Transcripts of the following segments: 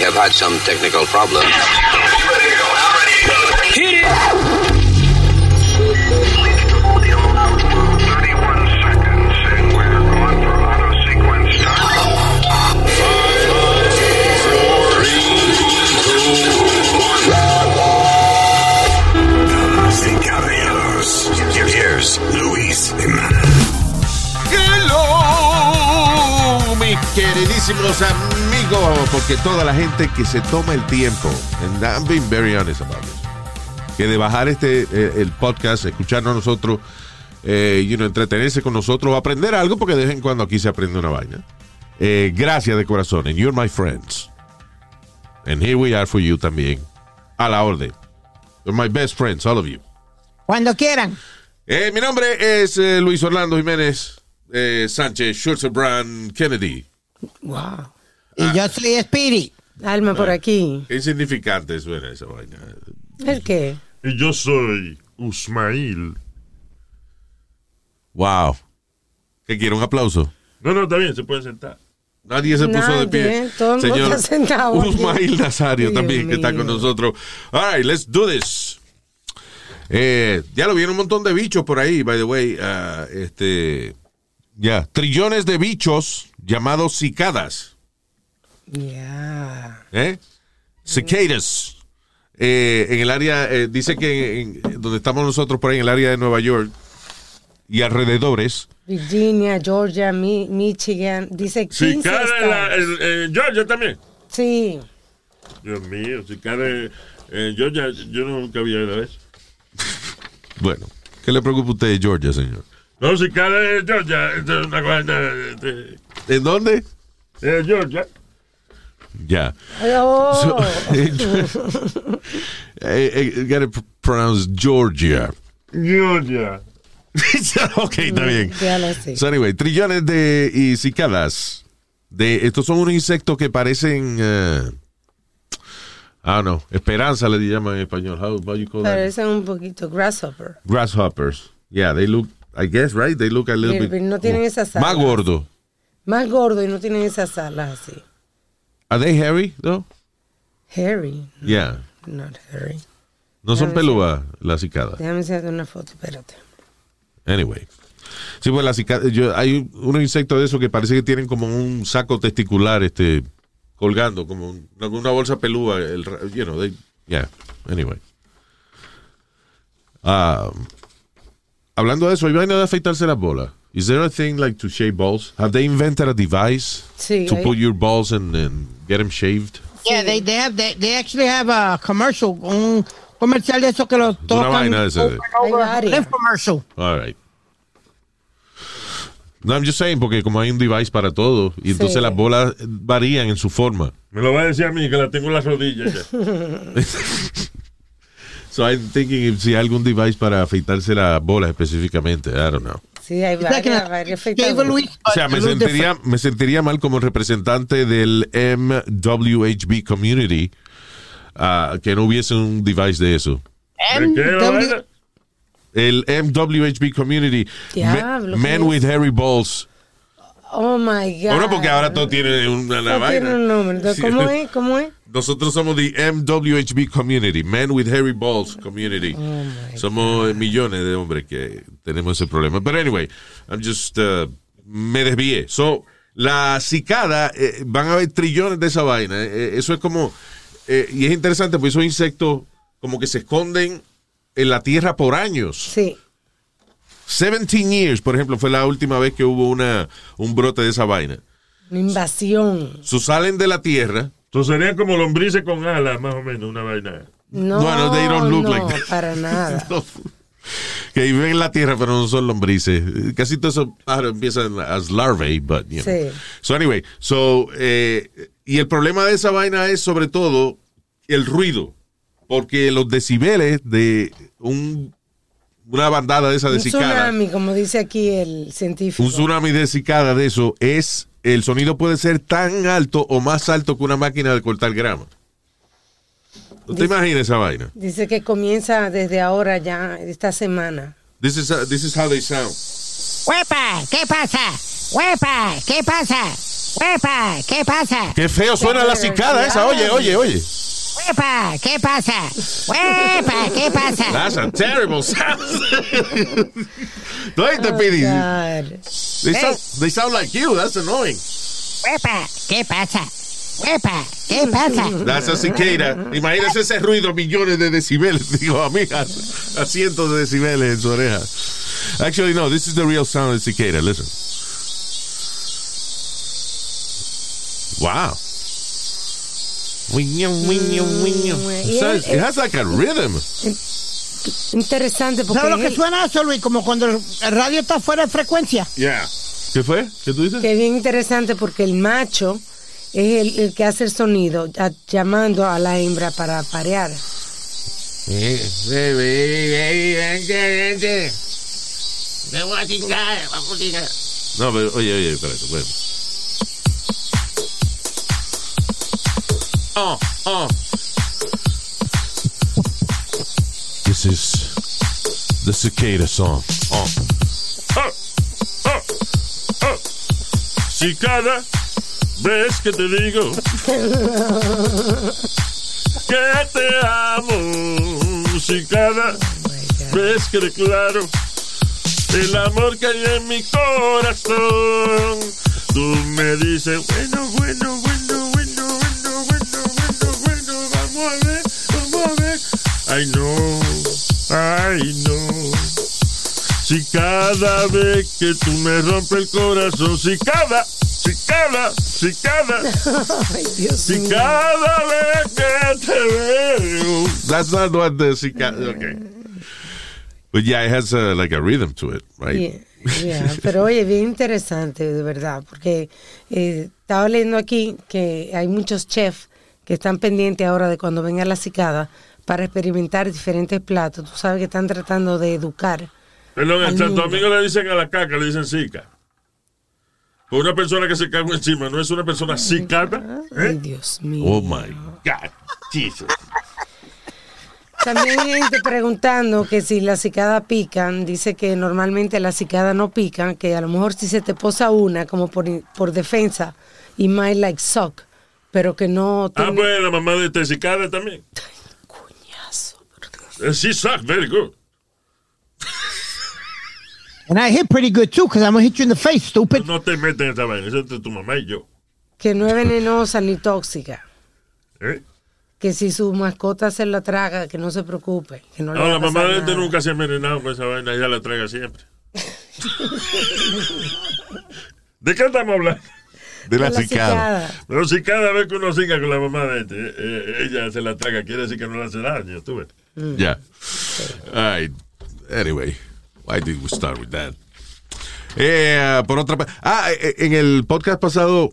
We have had some technical problems. Hit it! Damas y caballeros, here's Luis Hello, mis queridísimos amigos, porque toda la gente que se toma el tiempo, and I'm being very honest about this, que de bajar este eh, el podcast, escucharnos a nosotros, eh, you know, entretenerse con nosotros, aprender algo, porque de vez en cuando aquí se aprende una vaina. Eh, gracias de corazón, and you're my friends. And here we are for you también. A la orden. You're my best friends, all of you. Cuando quieran. Eh, mi nombre es eh, Luis Orlando Jiménez eh, Sánchez Schulzebrand Kennedy. Wow. Y yo soy Speedy. Alma por aquí. Qué insignificante suena esa vaina. ¿El qué? Y yo soy Usmail. Wow. ¿Qué quiere? ¿Un aplauso? No, no, está bien, se puede sentar. Nadie se puso de pie. Todo el mundo está sentado. Usmail Nazario Dios también, que está con nosotros. All right, let's do this. Eh, ya lo vieron un montón de bichos por ahí, by the way. ah, este, ya, trillones de bichos llamados cicadas. Ya. ¿eh? Cicadas. Eh, en el área, eh, dice que en- en- donde estamos nosotros por ahí, en el área de Nueva York y alrededores, Virginia, Georgia, Mi- Michigan. Dice 15 Si cae en en- en Georgia también. Sí. Dios mío, si cae en Georgia, yo nunca había oído eso. bueno, ¿qué le preocupa a usted de Georgia, señor? No, si cae en Georgia, esto es una vaina de, ¿En dónde? de Georgia. Ya. Oh. Eh, eh, gotta pr- pronounce Georgia. Georgia. ok, está bien. ya lo sé. So anyway, trillones de y cicadas. De, estos son unos insectos que parecen, I don't know, esperanza le llaman en español. How, how you call that? Parecen un poquito grasshopper. Grasshoppers. Yeah, they look, I guess, right? They look a little Pero- bit. pero no tienen esas Más alas. gordo. Más gordo y no tienen esas alas así. Are they hairy, though? Hairy. Yeah. Not hairy. No son pelúas las cicadas. Déjame hacerte una foto, espérate. Anyway. Sí, pues las cicadas, hay unos insectos de esos que parece que tienen como un saco testicular este colgando, como un- una, bolsa pelúa. El, you know, they, yeah. Anyway. Um, hablando de eso, ¿hay vaina de afeitarse las bolas? Is there a thing like to shave balls? Have they invented a device Sí, to hay- put your balls and, and get them shaved? Yeah, they, they have they, they actually have a commercial, un comercial de eso que lo tocan. vaina over. Lift commercial. All right. No, I'm just saying, porque como hay un device para todo, y entonces Sí. las bolas varían en su forma. Me lo va a decir a mí, que la tengo en las rodillas ya. So I'm thinking if si hay algún device para afeitarse las bolas específicamente. I don't know. Sí, hay varias, varias. Luis, O sea, me sentiría, different. me sentiría mal como representante del MWHB community ah, que no hubiese un device de eso. El MWHB community, Men ¿qué with Hairy Balls. Oh my God. Bueno, porque ahora todo tiene una, una Todo tiene vaina. un nombre. Entonces, Sí. ¿Cómo es? ¿Cómo es? Nosotros somos the MWHB community, Men with Hairy Balls community. Oh somos millones de hombres que tenemos ese problema. Pero anyway, I'm just, uh, me desvié. So, la cicada, eh, van a haber trillones de esa vaina. Eh, eso es como, eh, y es interesante porque esos insectos como que se esconden en la tierra por años. Sí. 17 years, por ejemplo, fue la última vez que hubo una, un brote de esa vaina. Una invasión. So, salen de la tierra. Entonces serían como lombrices con alas, más o menos, una vaina. No, Bueno, they don't look no, like that. para nada. que viven en la tierra, pero no son lombrices. Casi todos esos pájaros empiezan as larvae, but, you know. Sí. So, anyway, so, eh, y el problema de esa vaina es sobre todo el ruido, porque los decibeles de un, una bandada de esa de Un tsunami, como dice aquí el científico. un tsunami de cicada de eso, es, el sonido puede ser tan alto o más alto que una máquina de cortar grama. ¿Usted Dice- imagina esa vaina? Dice que comienza desde ahora ya, esta semana. This is, uh, this is how they sound. ¡Huepa! ¿Qué pasa? ¡Huepa! ¿Qué pasa? Huepa, ¿qué pasa? Qué feo suena la cicada esa. Oye, oye, oye. Huepa, ¿qué pasa? Huepa, ¿qué pasa? That's a terrible sound. Te pidi. God. They sound, they sound like you. That's annoying. Huepa, ¿qué pasa? Huepa, ¿qué pasa? That's a cicada. Imagínese ese ruido, millones de decibeles. Digo, a mí, a, a cientos de decibeles en su oreja. Actually, no, this is the real sound of the cicada. Listen. Wow. Wiño, wiño, wiño. Y So él- It has like a rhythm. Interesante porque ¿Sabes lo que suena eso, Luis? Como cuando el radio está fuera de frecuencia. Yeah. ¿Qué fue? ¿Qué tú dices? que es bien interesante porque el macho es el, el que hace el sonido a- llamando a la hembra para parear. No, pero oye, oye, espérate, bueno. Oh, oh. This is the cicada song. Oh. Oh, oh, oh. Cicada, ves que te digo que te amo. Cicada, ves que declaro el amor que hay en mi corazón. Tú me dices, bueno, bueno, bueno, Ay, no, ay, no. Si cada vez que tú me rompes el corazón, si cada, si cada, si cada, Ay, Dios si mío. cada vez que te veo. That's not what the cicada. Okay. But yeah, it has like a rhythm to it, right? Yeah, yeah. Pero oye, bien interesante, de verdad, porque eh, estaba leyendo aquí que hay muchos chefs que están pendientes ahora de cuando venga la cicada para experimentar diferentes platos. Tú sabes que están tratando de educar. Perdón, en Santo. Domingo le dicen a la caca, le dicen. Pues una persona que se caga encima no es una persona cicada. Ay, ¿Eh? Dios mío. Oh my. God, Jesus. También hay gente preguntando que si las cicadas pican, dice que normalmente las cicadas no pican, que a lo mejor si se te posa una como por, por defensa, y might like suck, pero que no Ah, pues la mamá de este cicada también. cuñazo. por Dios. Eh, She suck very good. And I hit pretty good too, because I'm gonna hit you in the face, stupid. No te metes en esta vaina, eso es entre tu mamá y yo. Que no es venenosa ni tóxica. ¿Eh? Que si su mascota se la traga, que no se preocupe. Que no la mamá de este nunca se ha envenenado con esa vaina, ella la traga siempre. ¿De qué estamos hablando? De la cicada. cicada. Pero si cada vez que uno siga con la mamá de este, eh, eh, ella se la traga, quiere decir que no le hace daño, tú ves. Yeah. All right. Anyway, why did we start with that? Eh, por otra parte, ah, eh, en el podcast pasado,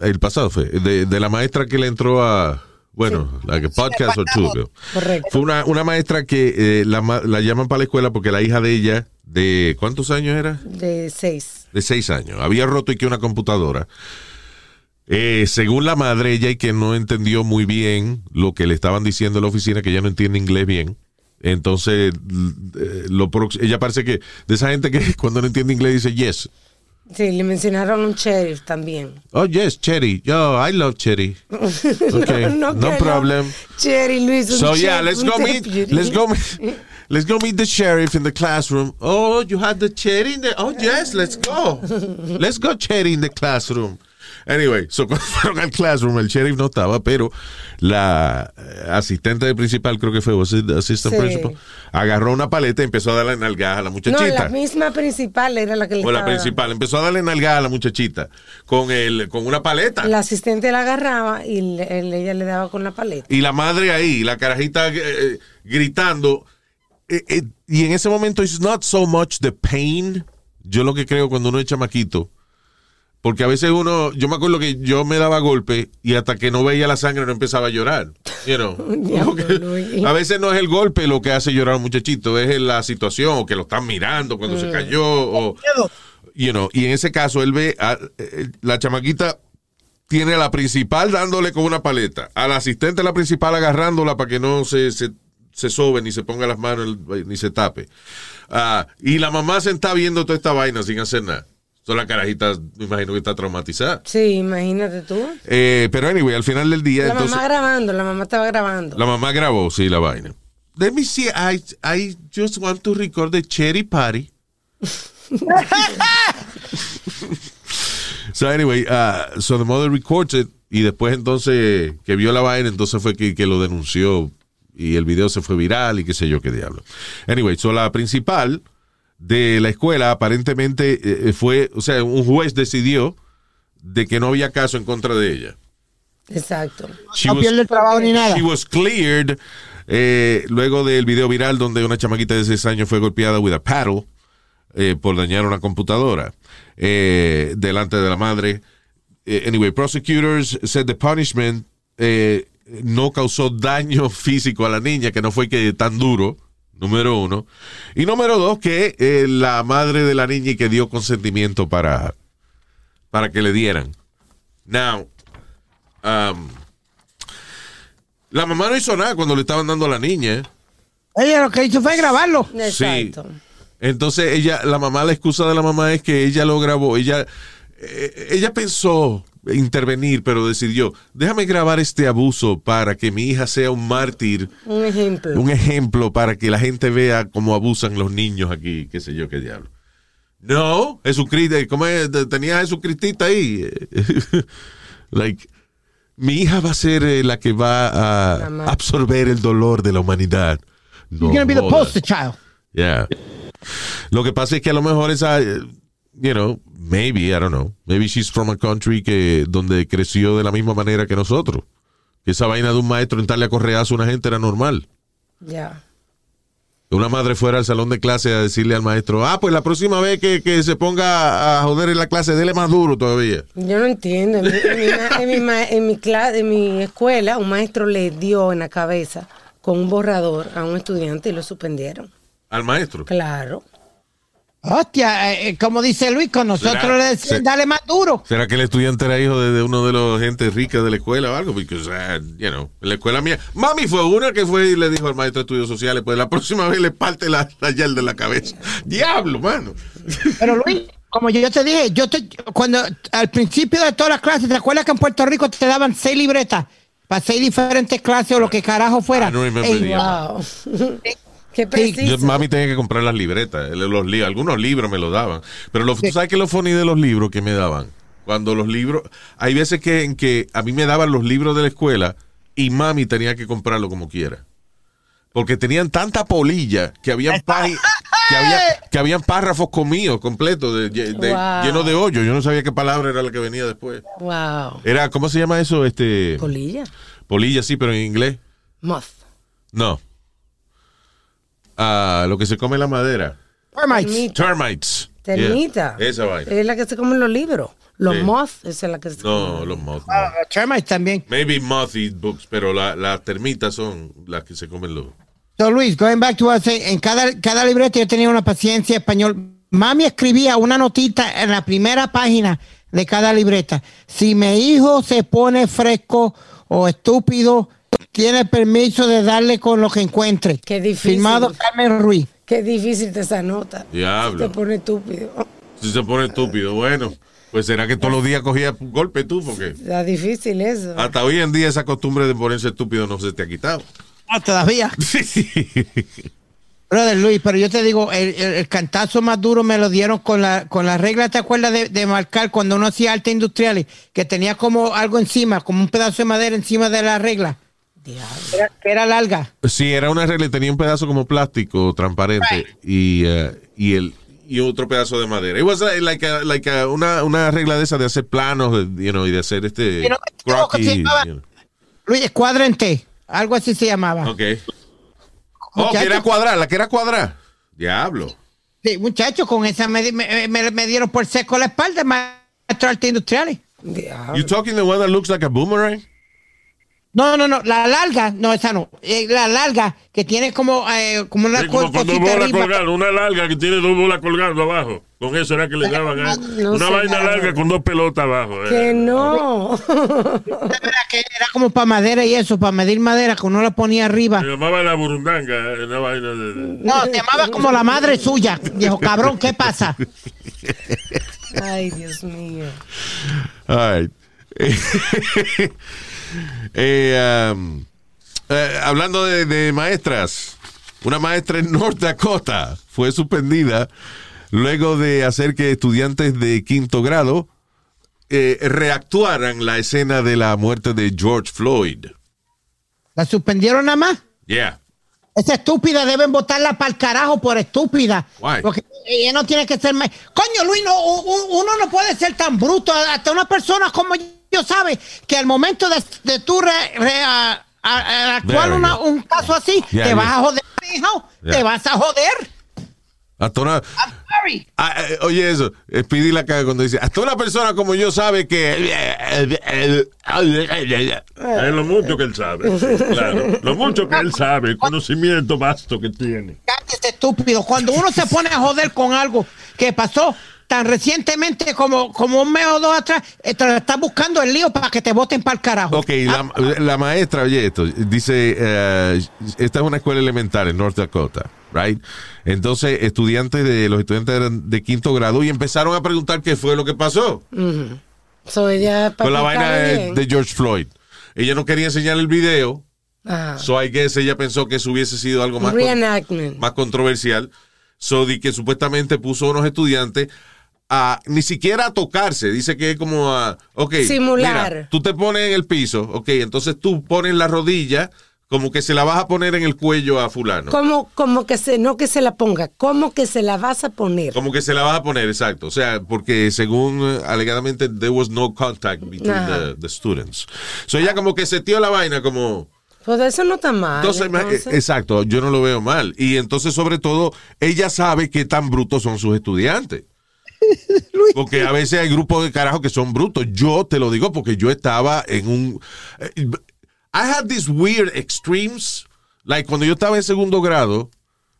el pasado fue, de, de la maestra que le entró a, bueno, la que podcast o two. Correcto. Fue una, una maestra que eh, la, la llaman para la escuela porque la hija de ella, de ¿cuántos años era? De seis. de seis años. Había roto y que una computadora. Eh, según la madre, ella y que no entendió muy bien lo que le estaban diciendo en la oficina, que ella no entiende inglés bien. Entonces, eh, lo ella parece que de esa gente que cuando no entiende inglés dice yes. Sí, le mencionaron un sheriff también. Oh, yes, Cherry. Yo, I love Cherry. Okay, no, que problem. Cherry Luis. So yeah, let's go meet. Let's go. Meet, let's go meet the sheriff in the classroom. Oh, you had the cherry in the. Oh yes, let's go. Let's go cherry in the classroom. Anyway, so cuando fueron al classroom, el sheriff no estaba, pero la eh, asistente de principal, creo que fue, was it the assistant Sí. principal, agarró una paleta y empezó a darle nalgadas a la No, muchachita. la misma principal era la que le o la estaba- principal, empezó a darle nalgadas a la muchachita con el, con una paleta. La asistente la agarraba y le- ella le daba con la paleta. y la madre ahí, la carajita eh, eh, gritando. Eh, eh, y en ese momento, it's not so much the pain. Yo lo que creo cuando uno es chamaquito. Porque a veces uno, yo me acuerdo que yo me daba golpe y hasta que no veía la sangre no empezaba a llorar. You know? A veces no es el golpe lo que hace llorar a un muchachito, es la situación, o que lo están mirando cuando Mm. se cayó, o, you know, y en ese caso él ve, a- eh, la chamaquita tiene a la principal dándole con una paleta, al asistente la principal agarrándola para que no se, se, se sobe, ni se ponga las manos, ni se tape. Ah, y la mamá se está viendo toda esta vaina sin hacer nada. So, la carajita, me imagino que está traumatizada. Sí, imagínate tú. Eh, pero anyway, al final del día, La entonces, mamá grabando, la mamá estaba grabando. la mamá grabó, sí, la vaina. Let me see, I, I just want to record the cherry party. so anyway, uh, so the mother records it y después entonces que vio la vaina, entonces fue que, que lo denunció y el video se fue viral y qué sé yo qué diablo. Anyway, so la principal de la escuela aparentemente eh, fue, o sea, un juez decidió de que no había caso en contra de ella. Exacto. She No pierde el trabajo ni nada. She was cleared eh, luego del video viral donde una chamaquita de 6 años fue golpeada with a paddle eh, por dañar una computadora eh, delante de la madre. Eh, anyway, prosecutors said the punishment eh, no causó daño físico a la niña, que no fue que tan duro, número uno. Y número dos, que eh, la madre de la niña y que dio consentimiento para, para que le dieran. Now, um, la mamá no hizo nada cuando le estaban dando a la niña. ¿eh? Ella lo que hizo fue grabarlo. Exacto. Entonces ella, la mamá, la excusa de la mamá es que ella lo grabó, ella, eh, ella pensó intervenir, pero decidió, déjame grabar este abuso para que mi hija sea un mártir, Un ejemplo. un ejemplo para que la gente vea cómo abusan los niños aquí, qué sé yo, qué diablo. No, Jesucristo, ¿cómo es? Tenía a Jesucristita ahí. like, mi hija va a ser eh, la que va a absorber el dolor de la humanidad. No You're gonna be the poster child. Yeah. Lo que pasa es que a lo mejor esa, eh, you know, maybe, I don't know, maybe she's from a country que donde creció de la misma manera que nosotros. Que esa vaina de un maestro entrarle a correazo a una gente era normal. Ya. Que una madre fuera al salón de clase a decirle al maestro, ah, pues la próxima vez que, que se ponga a joder en la clase, dele más duro todavía. Yo no entiendo. En mi, en mi en mi en en mi escuela, un maestro le dio en la cabeza con un borrador a un estudiante y lo suspendieron. Al maestro. Claro. Hostia, eh, eh, como dice Luis, con nosotros ¿Será? le decían, dale más duro. ¿Será que el estudiante era hijo de, de uno de los gente rica de la escuela o algo? Porque, you know, en la escuela mía. Mami fue una que fue y le dijo al maestro de estudios sociales, pues la próxima vez le parte la, la de la cabeza. Diablo, mano. Pero Luis, como yo te dije, yo te, cuando al principio de todas las clases, ¿te acuerdas que en Puerto Rico te daban seis libretas para seis diferentes clases o lo que carajo fuera? I don't remember Ey, the- Wow. Qué Yo, preciso. mami tenía que comprar las libretas, el- los, li- algunos libros me los daban. Pero tú sabes que lo funny de los libros que me daban. Cuando los libros, hay veces que en que a mí me daban los libros de la escuela y mami tenía que comprarlo como quiera. Porque tenían tanta polilla que habían que, había, que habían párrafos comidos completos, de, de- Wow. llenos de hoyo. Yo no sabía qué palabra era la que venía después. Wow. Era, ¿cómo se llama eso? Este Polilla. polilla, sí, pero en inglés. Moth. No. Ah, lo que se come la madera. termites. Termites. Termita. Yeah, esa vaina. Es la que se come en los libros. Los Sí. moth, esa es la que se No, come. los moths. no. Ah, termites también. Maybe moth eat books, pero la- las termitas son las que se comen los. So Luis, going back to us, en cada, cada libreta yo tenía una paciencia español. Mami escribía una notita en la primera página de cada libreta. Si mi hijo se pone fresco o estúpido, tiene permiso de darle con lo que encuentre. Qué difícil. Firmado Carmen Ruiz. Qué difícil te esa nota. Diablo. Te pone estúpido. Si se pone estúpido, bueno. Pues será que todos los días cogía golpe tú, porque Está difícil eso. hasta hoy en día esa costumbre de ponerse estúpido no se te ha quitado. Ah, todavía. Brother Luis, pero yo te digo, el, el- el cantazo más duro me lo dieron con la, con la regla, ¿te acuerdas de, de marcar cuando uno hacía arte industriales? Que tenía como algo encima, como un pedazo de madera encima de la regla. Era- que era larga. Sí, era una regla, y tenía un pedazo como plástico transparente y, eh, y el y otro pedazo de madera. It was like, like a- like a- una, una regla de esa de hacer planos de- you know, y de hacer este Pero, ¿cómo que se croquis, llamaba? you know. Luis, T, algo así se llamaba. Ok. Oh, que Muchacho. era cuadrar, la que era cuadrar. Diablo. Sí, muchachos, con esa me, me- me- me dieron por seco la espalda, maestro de arte industriales. Diablo. You talking the one that looks like a boomerang? No, no, no, la larga, no, esa no, eh, la larga, que tiene como, eh, como una Sí, como co- con dos bolas colgando, una larga que tiene dos bolas colgando abajo. Con eso era que le daban a él. No Una vaina nada. larga con dos pelotas abajo. eh. Que no. Era que era como para madera y eso, para medir madera, que uno la ponía arriba. Se llamaba la burundanga, eh, una vaina de... de- No, te llamaba como la madre suya. Dijo, cabrón, ¿qué pasa? Ay, Dios mío. Right. Eh, um, eh, hablando de, de maestras, una maestra en North Dakota fue suspendida luego de hacer que estudiantes de quinto grado eh, reactuaran la escena de la muerte de George Floyd. ¿La suspendieron nada más? Yeah. Esa estúpida deben votarla para el carajo por estúpida. Why? Porque ella no tiene que ser. ma- Coño, Luis, no, uno no puede ser tan bruto. Hasta una persona como yo sabe que al momento de, de tú re- re- a- a- a actuar una- un caso así, Yeah, te yeah. vas a joder, hijo. Yeah. Te vas a joder. Hasta una- I'm sorry. Eh, oye, eso, Speedy la caga cuando dice, hasta una persona como yo sabe que... Es lo mucho que él sabe. sí, claro. Lo mucho que él sabe, el conocimiento vasto que tiene. Cállate, estúpido. Cuando uno se pone a joder con algo que pasó tan recientemente como, como un mes o dos atrás, eh, te estás buscando el lío para que te voten para el carajo. Ok, la, la maestra, oye esto, dice, eh, esta es una escuela elemental en North Dakota, right? Entonces, estudiantes de, los estudiantes eran de quinto grado y empezaron a preguntar qué fue lo que pasó So ella con la vaina de, George Floyd. Ella no quería enseñar el video, Ajá. so I guess ella pensó que eso hubiese sido algo más, con- Reenactment. más controversial. So, di que supuestamente puso a unos estudiantes a ni siquiera a tocarse. Dice que es como a, ok, Simular. mira, tú te pones en el piso, ok, entonces tú pones la rodilla como que se la vas a poner en el cuello a fulano. Como, como que se, no que se la ponga, como que se la vas a poner. Como que se la vas a poner, exacto. O sea, porque según eh, alegadamente there was no contact between the, the students. So ella como que se dio la vaina como... Pues eso no está mal. Entonces, ma- entonces. eh, exacto, yo no lo veo mal. Y entonces, sobre todo, ella sabe qué tan brutos son sus estudiantes. Porque a veces hay grupos de carajo que son brutos. Yo te lo digo porque yo estaba en un... eh, I had these weird extremes. Like, cuando yo estaba en segundo grado,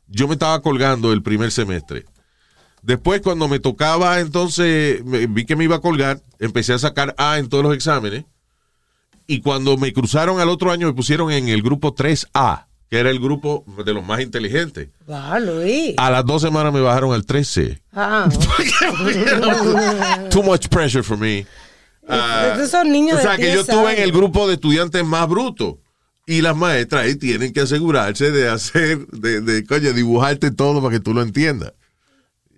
yo me estaba colgando el primer semestre. Después, cuando me tocaba, entonces, me- vi que me iba a colgar, empecé a sacar A en todos los exámenes. Y cuando me cruzaron al otro año, me pusieron en el grupo 3A, que era el grupo de los más inteligentes. Va, Luis. A las dos semanas me bajaron al 3C. Ah, Too much pressure for me. Ah, Estos son niños o sea, de que yo 10 estuve en el grupo de estudiantes más brutos. Y las maestras ahí tienen que asegurarse de hacer, de, de coño, dibujarte todo para que tú lo entiendas.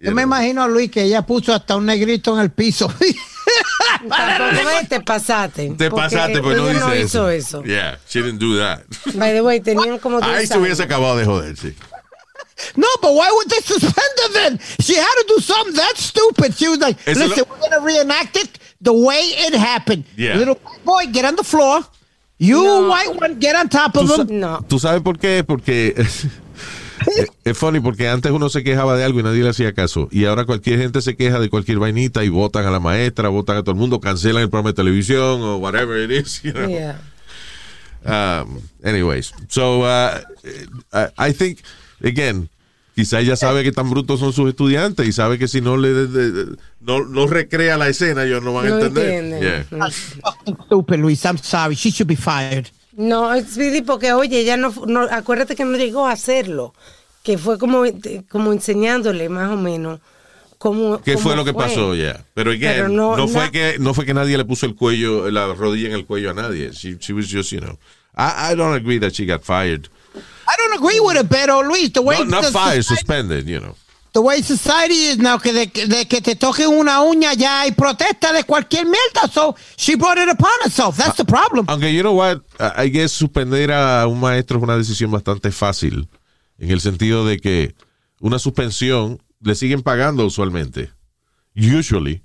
Yo me imagino a Luis que ella puso hasta un negrito en el piso. Tampoco ves, te pasaste. Te pasaste, pues no dice hizo eso. eso. Yeah, she didn't do that. By the way, tenían como 10 Ahí se hubiese acabado de joder, sí. no, but why would they suspend her then? She had to do something that stupid. She was like, Eso listen, lo- we're going to reenact it the way it happened. Yeah. Little white boy, get on the floor. You No. white one, get on top of him. No. ¿Tú sabes por qué? Porque es- es funny, porque antes uno se quejaba de algo y nadie le hacía caso. Y ahora cualquier gente se queja de cualquier vainita y votan a la maestra, votan a todo el mundo, cancelan el programa de televisión o whatever it is. You know? Yeah. Um, anyways, so uh, I- I think, again, quizá ella sabe que tan brutos son sus estudiantes y sabe que si no le de- de- de- no, no recrea la escena, ellos no van a No entender. entienden. Yeah. Fucking stupid, Luis. I'm sorry. She should be fired. No, Speedy, porque oye, ella no, no, acuérdate que no llegó a hacerlo, que fue como, como enseñándole más o menos cómo. ¿Qué cómo fue lo que pasó? Yeah. Pero, again, Pero no, no- fue que, no fue que nadie le puso el cuello, la rodilla en el cuello a nadie. She, she was just, you know. I, I don't agree that she got fired. I don't agree with it, pero Luis, the way No, not the fired, society- suspended, you know. The way society is now, que de, de que te toquen una uña ya hay protesta de cualquier mierda. So she brought it upon herself. That's the problem. Aunque, you know what, I guess suspender a un maestro es una decisión bastante fácil. En el sentido de que una suspensión le siguen pagando usualmente. Usually.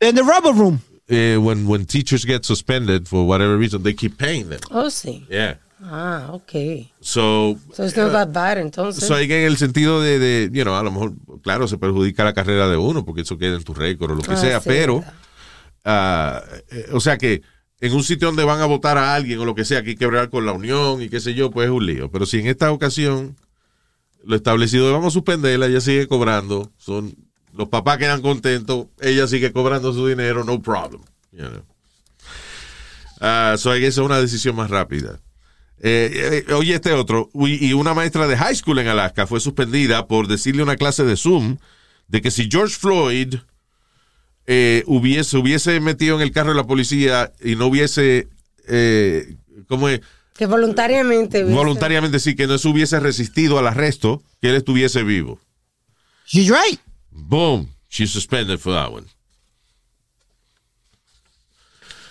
In the rubber room. Eh, when, when teachers get suspended for whatever reason, they keep paying them. Oh, sí. Yeah. Ah, ok. So, So it's not that bad, entonces. So, en el sentido de, de, you know, a lo mejor, claro, se perjudica la carrera de uno porque eso queda en tu récord o lo que Ah, sea, sí, pero, ah, eh, o sea que en un sitio donde van a votar a alguien o lo que sea, que hay que quebrar con la unión y qué sé yo, pues es un lío. Pero si en esta ocasión lo establecido vamos a suspenderla, ella sigue cobrando, son los papás quedan contentos, ella sigue cobrando su dinero, no problem. You know. Ah, so guess es una decisión más rápida. Eh, eh, oye, este otro. Y una maestra de high school en Alaska fue suspendida por decirle una clase de Zoom de que si George Floyd eh, hubiese, hubiese metido en el carro de la policía y no hubiese, eh, ¿cómo es? Que voluntariamente. Voluntariamente sí, que no se hubiese resistido al arresto, que él estuviese vivo. She's right. Boom, she's suspended for that one.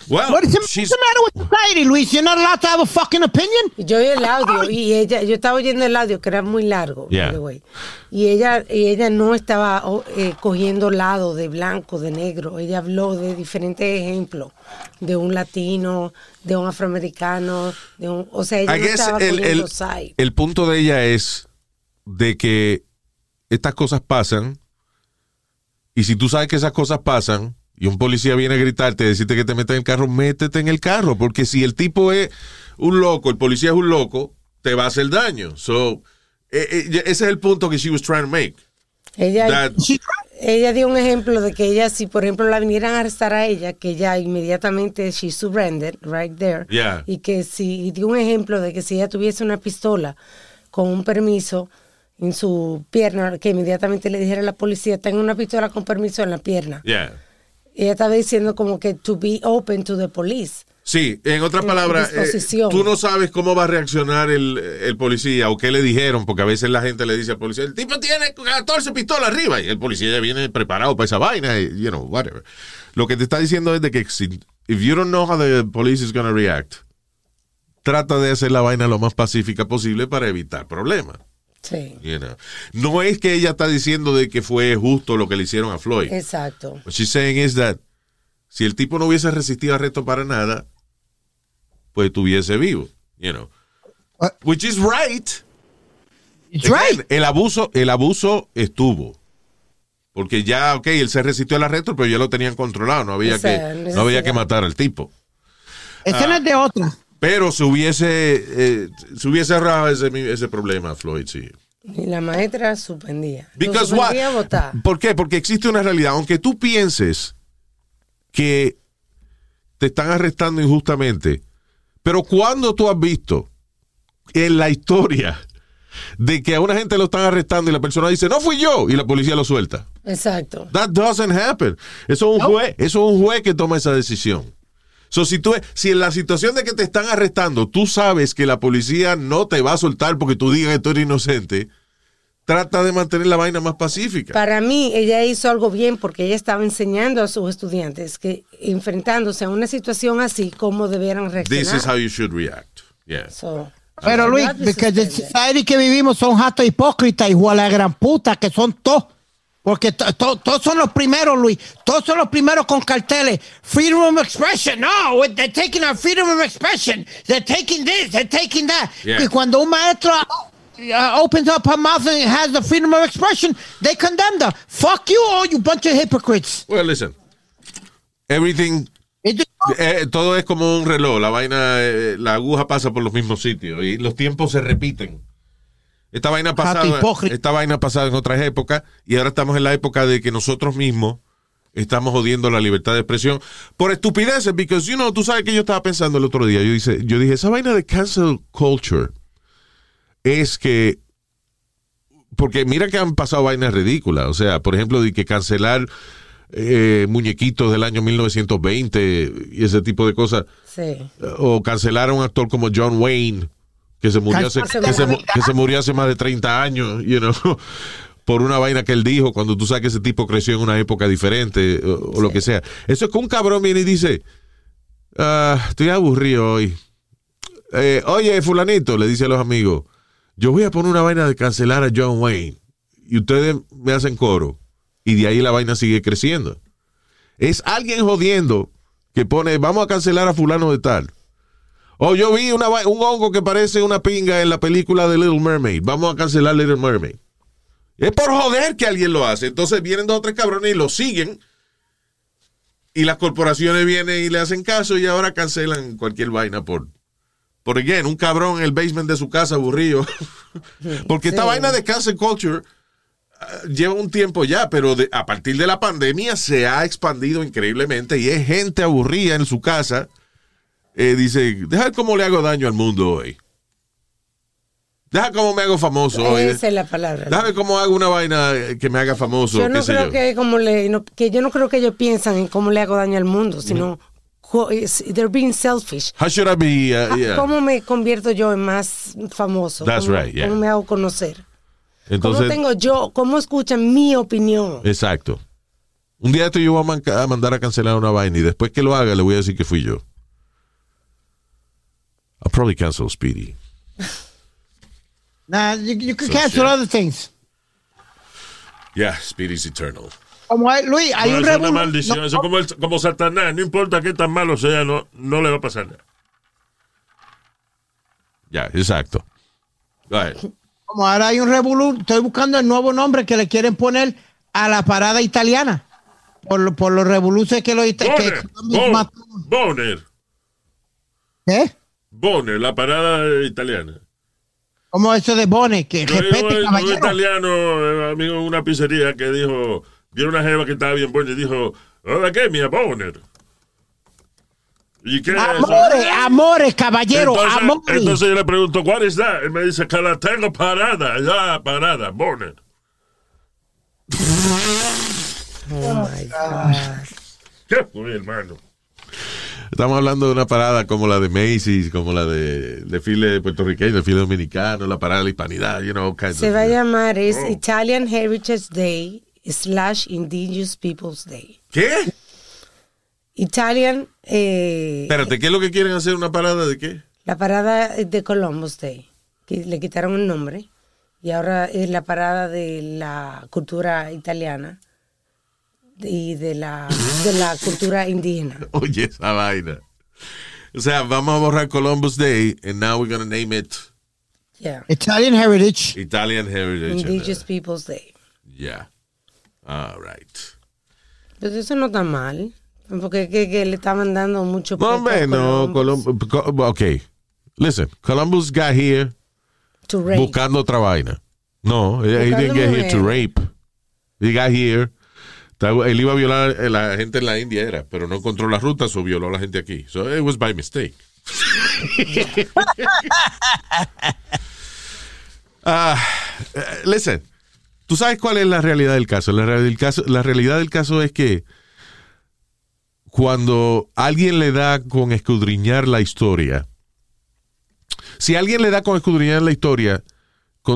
Well, What is the, she's- what's the matter with society, Luis? You're not allowed to have a fucking opinion? Yo oí el audio y ella, yo estaba oyendo el audio que era muy largo, by Yeah. the way. y ella, y ella no estaba oh, eh, cogiendo lado de blanco, de negro. Ella habló de diferentes ejemplos, de un latino, de un afroamericano, de un, o sea, ella I no guess estaba el, cogiendo el- side. el punto de ella es de que estas cosas pasan y si tú sabes que esas cosas pasan y un policía viene a gritarte, decirte que te metas en el carro, métete en el carro, porque si el tipo es un loco, el policía es un loco, te va a hacer daño. So, eh, eh, ese es el punto que she was trying to make. Ella, That- ella dio un ejemplo de que ella, si por ejemplo la vinieran a arrestar a ella, que ella inmediatamente she surrendered right there. Yeah. Y que si, y dio un ejemplo de que si ella tuviese una pistola con un permiso en su pierna, que inmediatamente le dijera a la policía, tengo una pistola con permiso en la pierna. Yeah. Ella estaba diciendo como que to be open to the police. Sí, en otras palabras, eh, tú no sabes cómo va a reaccionar el, el policía o qué le dijeron, porque a veces la gente le dice al policía, el tipo tiene 14 pistolas arriba y el policía ya viene preparado para esa vaina, y, you know, whatever. Lo que te está diciendo es de que si, if you don't know how the police is going to react, trata de hacer la vaina lo más pacífica posible para evitar problemas. Sí, you know. No es que ella está diciendo de que fue justo lo que le hicieron a Floyd. exacto. What she's saying is that si el tipo no hubiese resistido arresto para nada, pues estuviese vivo, you know. What? Which is right. It's Again, right. El abuso, el abuso estuvo. Porque ya, ok, él se resistió al arresto, pero ya lo tenían controlado. No había, que, no había que matar al tipo. Esa no es de otra. Pero se hubiese, eh, se hubiese ahorrado ese, ese problema, Floyd, sí. Y la maestra suspendía. Because what? suspendía votar. ¿Por qué? Porque existe una realidad. Aunque tú pienses que te están arrestando injustamente, pero cuando tú has visto en la historia de que a una gente lo están arrestando y la persona dice, no fui yo, y la policía lo suelta. Exacto. That doesn't happen. Eso es un juez, eso es un juez que toma esa decisión. So, si, tú, si en la situación de que te están arrestando, tú sabes que la policía no te va a soltar porque tú digas que tú eres inocente, trata de mantener la vaina más pacífica. Para mí, ella hizo algo bien porque ella estaba enseñando a sus estudiantes que enfrentándose a una situación así, cómo debieran reaccionar. This is how you should react. Yeah. So, Pero Luis, porque the suspended. society que vivimos son jatos hipócritas, de la gran puta, que son todos. Porque to- to- todos son los primeros, Luis. Todos son los primeros con carteles. Freedom of expression. No, they're taking our freedom of expression. They're taking this, they're taking that. Yeah. Y cuando un maestro uh, opens up her mouth and has the freedom of expression, they condemn her. Fuck you all, you bunch of hypocrites. Well, listen. Everything, just- eh, todo es como un reloj. La vaina, eh, la aguja pasa por los mismos sitios y los tiempos se repiten. Esta vaina pasada, esta vaina pasada en otras épocas y ahora estamos en la época de que nosotros mismos estamos jodiendo la libertad de expresión por estupideces, because you know, tú sabes que yo estaba pensando el otro día, yo dice, yo dije, esa vaina de cancel culture es que porque mira que han pasado vainas ridículas, o sea, por ejemplo, de que cancelar eh, muñequitos del año 1920 y ese tipo de cosas Sí. o cancelar a un actor como John Wayne que se murió hace, Cancelar que se, mu- Navidad. que se murió hace más de 30 años, you know, por una vaina que él dijo cuando tú sabes que ese tipo creció en una época diferente o, o lo que sea. Eso es que un cabrón viene y dice, "Ah, estoy aburrido hoy. Eh, Oye, fulanito, le dice a los amigos, yo voy a poner una vaina de cancelar a John Wayne y ustedes me hacen coro y de ahí la vaina sigue creciendo. Es alguien jodiendo que pone, vamos a cancelar a fulano de tal. O yo vi una, un hongo que parece una pinga en la película de Little Mermaid. Vamos a cancelar Little Mermaid. Es por joder que alguien lo hace. Entonces vienen dos o tres cabrones y lo siguen. Y las corporaciones vienen y le hacen caso y ahora cancelan cualquier vaina por, por again, un cabrón en el basement de su casa aburrido. Porque esta Sí. vaina de cancel culture ah, lleva un tiempo ya, pero de- a partir de la pandemia se ha expandido increíblemente y es gente aburrida en su casa. Eh, dice, deja cómo le hago daño al mundo hoy. Deja cómo me hago famoso. oye. Esa es la palabra. Déjame cómo hago una vaina que me haga famoso. yo qué no sé creo yo. que como le no- que yo no creo que ellos piensan en cómo le hago daño al mundo, sino they're being selfish. How should I be? uh, yeah. ¿Cómo me convierto yo en más famoso? That's ¿Cómo, right, yeah. ¿Cómo me hago conocer? Entonces, ¿Cómo tengo yo? ¿Cómo escuchan mi opinión? exacto. Un día esto yo voy a, a mandar a cancelar una vaina y después que lo haga le voy a decir que fui yo. I'll probably cancel Speedy. Nah, you, you can So cancel shit. other things. Yeah, Speedy's eternal. Como hay, Luis, hay No, un es una maldición. no, Eso como, el- como Satanás. No importa qué tan malo sea, no, no le va a pasar nada. Ya, exacto. Right. como ahora hay un revolú, estoy buscando el nuevo nombre que le quieren poner a la parada italiana. Por, lo- por los revoluces que lo ita- que Boner. Boner. ¿Eh? Boner, la parada italiana. Como eso de Bone, que Yo respete, un caballero. italiano, eh, amigo una pizzería, que dijo, vio una jeva que estaba bien buena y dijo, hola, ¿qué? Mía, Boner. ¿Y qué es? Amores, amores, caballero, Entonces, amores. entonces yo le pregunto, ¿cuál es that? Él me dice que la tengo parada, ya parada, Boner. Oh my God. ¿Qué fue, hermano? Estamos hablando de una parada como la de Macy's, como la de desfile puertorriqueño, desfile dominicano, la parada de la hispanidad, you know, all kinds Se of- va a llamar es Oh. Italian Heritage Day slash Indigenous Peoples Day. ¿Qué? Italian, eh, Espérate, ¿qué es lo que quieren hacer? ¿Una parada de qué? la parada de Columbus Day, que le quitaron el nombre y ahora es la parada de la cultura italiana y de la, de la cultura indígena. Oye, esa vaina. O sea, vamos a borrar Columbus Day and now we're gonna name it Yeah. Italian Heritage. Italian Heritage. Indigenous Peoples Day. Yeah. All right. Pero eso no está mal, porque que, que le estaban dando mucho No, hombre, no, Columbus. Ok. Listen, Columbus got here To rape. buscando otra vaina. No, he Buscando didn't get here to rape. He got here. Él iba a violar a la gente en la India, era, pero no encontró la ruta, so violó a la gente aquí. So it was by mistake. Eh, listen, ¿tú sabes cuál es la realidad del caso? La, real- caso? la realidad del caso es que cuando alguien le da con escudriñar la historia, si alguien le da con escudriñar la historia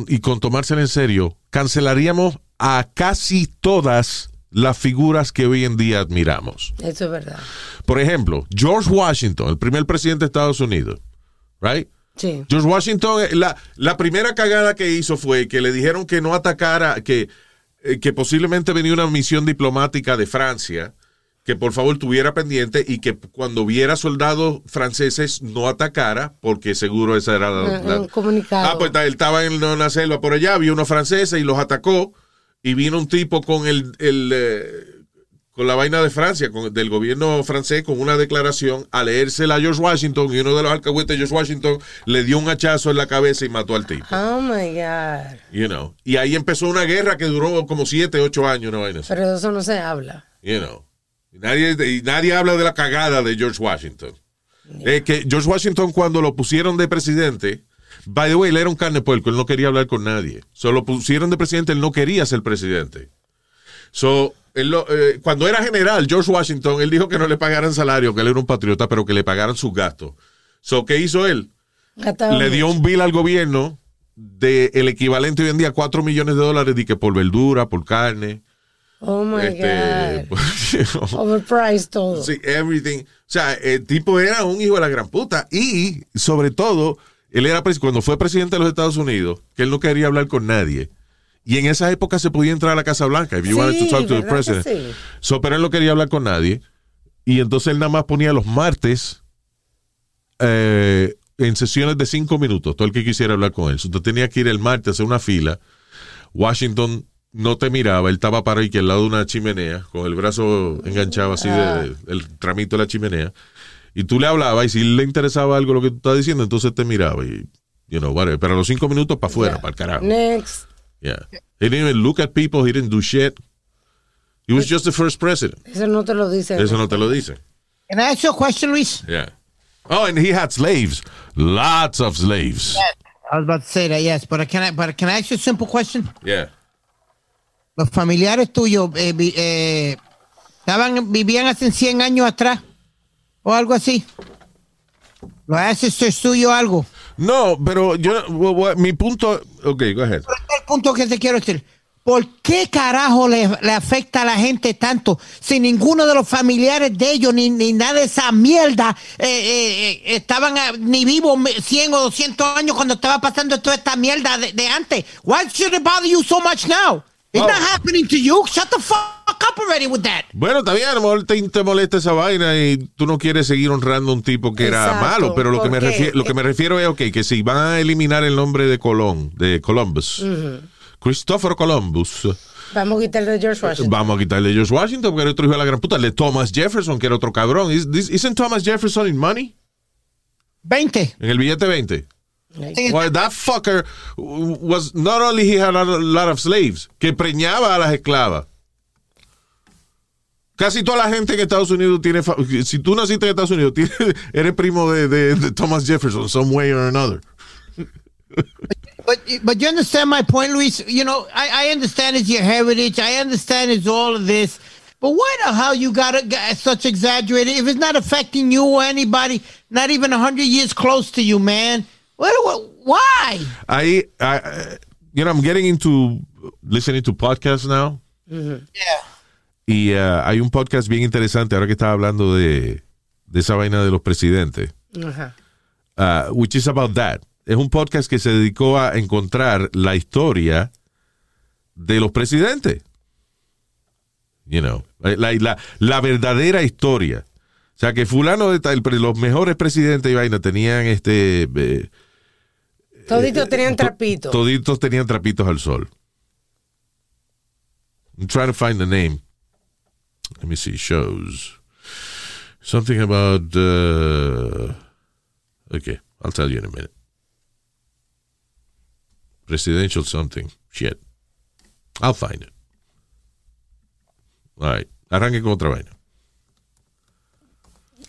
y con tomársela en serio, cancelaríamos a casi todas las figuras que hoy en día admiramos. Eso es verdad. Por ejemplo, George Washington, el primer presidente de Estados Unidos, right? Sí. George Washington, eh, la, la primera cagada que hizo fue que le dijeron que no atacara, que, eh, que posiblemente venía una misión diplomática de Francia, que por favor tuviera pendiente y que cuando viera soldados franceses no atacara, porque seguro esa era la... Un- la- comunicado. Ah, pues él estaba en una selva por allá, vio unos franceses y los atacó, y vino un tipo con el... el, eh, con la vaina de Francia, con, del gobierno francés, con una declaración, a leérsela a George Washington, y uno de los alcahuetes de George Washington le dio un hachazo en la cabeza y mató al tipo. Oh my God. You know. Y ahí empezó una guerra que duró como siete, ocho años, una vaina así. Pero de eso no se habla. You know. Y nadie, y nadie habla de la cagada de George Washington. Eh, que George Washington cuando lo pusieron de presidente, by the way, él era un carne de puerco, él no quería hablar con nadie. Solo lo pusieron de presidente, él no quería ser presidente. So, él lo- eh, cuando era general, George Washington, él dijo que no le pagaran salario, que él era un patriota, pero que le pagaran sus gastos. So, ¿qué hizo él? Gastaba le dio mucho. un bill al gobierno de el equivalente hoy en día a 4 millones de dólares de que por verdura, por carne. Oh my este, God. you know, Overpriced todo. sí, everything. O sea, el tipo era un hijo de la gran puta. Y, sobre todo, él era cuando fue presidente de los Estados Unidos, que él no quería hablar con nadie. Y en esa época se podía entrar a la Casa Blanca. If you Sí, wanted to talk to the ¿verdad que president. sí? So, pero él no quería hablar con nadie. Y entonces él nada más ponía los martes eh, en sesiones de cinco minutos, todo el que quisiera hablar con él. So, tenías que ir el martes a hacer una fila. Washington no te miraba, él estaba para aquí al lado de una chimenea, con el brazo enganchado así de- del tramito de la chimenea. Y tú le hablabas y si le interesaba algo lo que tú estás diciendo, entonces te miraba. Y, you know, whatever. Pero a los cinco minutos para afuera, Yeah. para el carajo. Next. Yeah. He didn't even look at people, he didn't do shit. He was just the first president. Eso no te lo dice. Eso no te lo dice. Can I ask you a question, Luis? Yeah. Oh, and he had slaves. Lots of slaves. I was about to say that, yes. But can I, but can I ask you a simple question? Yeah. Los familiares tuyos eh, eh, estaban, vivían hace 100 años atrás o algo así. Los ancestors tuyos algo. No, pero yo, well, well, mi punto, ok, go ahead. El punto que te quiero decir. ¿Por qué carajo le, le afecta a la gente tanto si ninguno de los familiares de ellos ni, ni nada de esa mierda eh, eh, eh, estaban ah, ni vivos me- 100 o 200 años cuando estaba pasando toda esta mierda de, de antes? Why should it bother you so much now? It's Oh. not happening to you. Shut the fuck up already with that. Bueno, está bien, a lo mejor te, te molesta esa vaina y tú no quieres seguir honrando a un tipo que era malo, pero lo que, me refiero, lo que me refiero es, ok, que si van a eliminar el nombre de Colón, de Columbus, Christopher Columbus, Vamos a quitarle de George Washington. vamos a quitarle George Washington porque era otro hijo de la gran puta, le Thomas Jefferson, que era otro cabrón. Is- this- Isn't Thomas Jefferson in money? 20. En el billete 20. Sí. Well, that fucker was not only he had a lot of slaves, que preñaba a las esclavas. Casi toda la gente en Estados Unidos tiene. Si tú naciste en Estados Unidos, tienes- eres primo de, de- de Thomas Jefferson, some way or another. But but you understand my point, Luis. You know, I, I understand it's your heritage. I understand it's all of this. But why the hell you gotta get uh, such exaggerated? If it's not affecting you or anybody, not even a hundred years close to you, man. What, what, why? I, I, uh, you know, I'm getting into listening to podcasts now. Mm-hmm. Yeah. Y uh, hay un podcast bien interesante ahora que estaba hablando de, de esa vaina de los presidentes. Uh, which is about that. Es un podcast que se dedicó a encontrar la historia de los presidentes. You know, la, la, la verdadera historia. O sea, que fulano de tal, los mejores presidentes y vaina tenían este... eh, Toditos tenían to- trapito. Toditos tenían trapitos al sol. I'm trying to find the name. Let me see. Shows. Something about. Uh, okay, I'll tell you in a minute. Presidential something. Shit. I'll find it. All right. Arranque con otra vaina.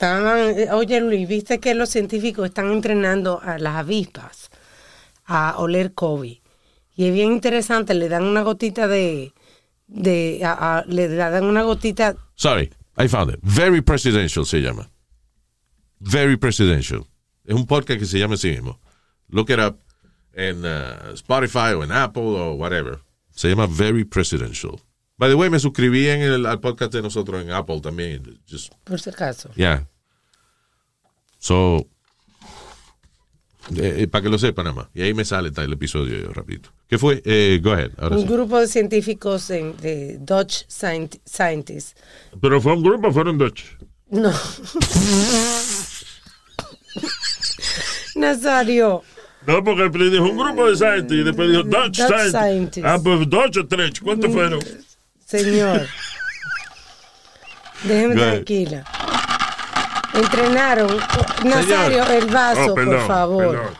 Eh, oye Luis, viste que los científicos están entrenando a las avispas a oler COVID. Y es bien interesante, le dan una gotita de... de a- a- le dan una gotita... Sorry, I found it. Very Presidential se llama. Very Presidential. Es un podcast que se llama así mismo. Look it up en uh, Spotify o en Apple o whatever. Se llama Very Presidential. By the way, me suscribí en el, al podcast de nosotros en Apple también. Just, Por si acaso. yeah. So, eh, eh, para que lo sepan nada más. Y ahí me sale tal, el episodio yo, rapidito. ¿Qué fue? Eh, go ahead. Ahora Un sí. grupo de científicos en- de Dutch scient- Scientists. Pero fue un grupo, fueron Dutch. No. Nazario. No, porque dijo un grupo de scientists y después dijo Dutch, Dutch scientists. scientists. Ah, pues Dutch o. ¿Cuántos fueron? Señor. Déjeme tranquila. Entrenaron. Nazario, el vaso, Oh, perdón, por favor. Perdón.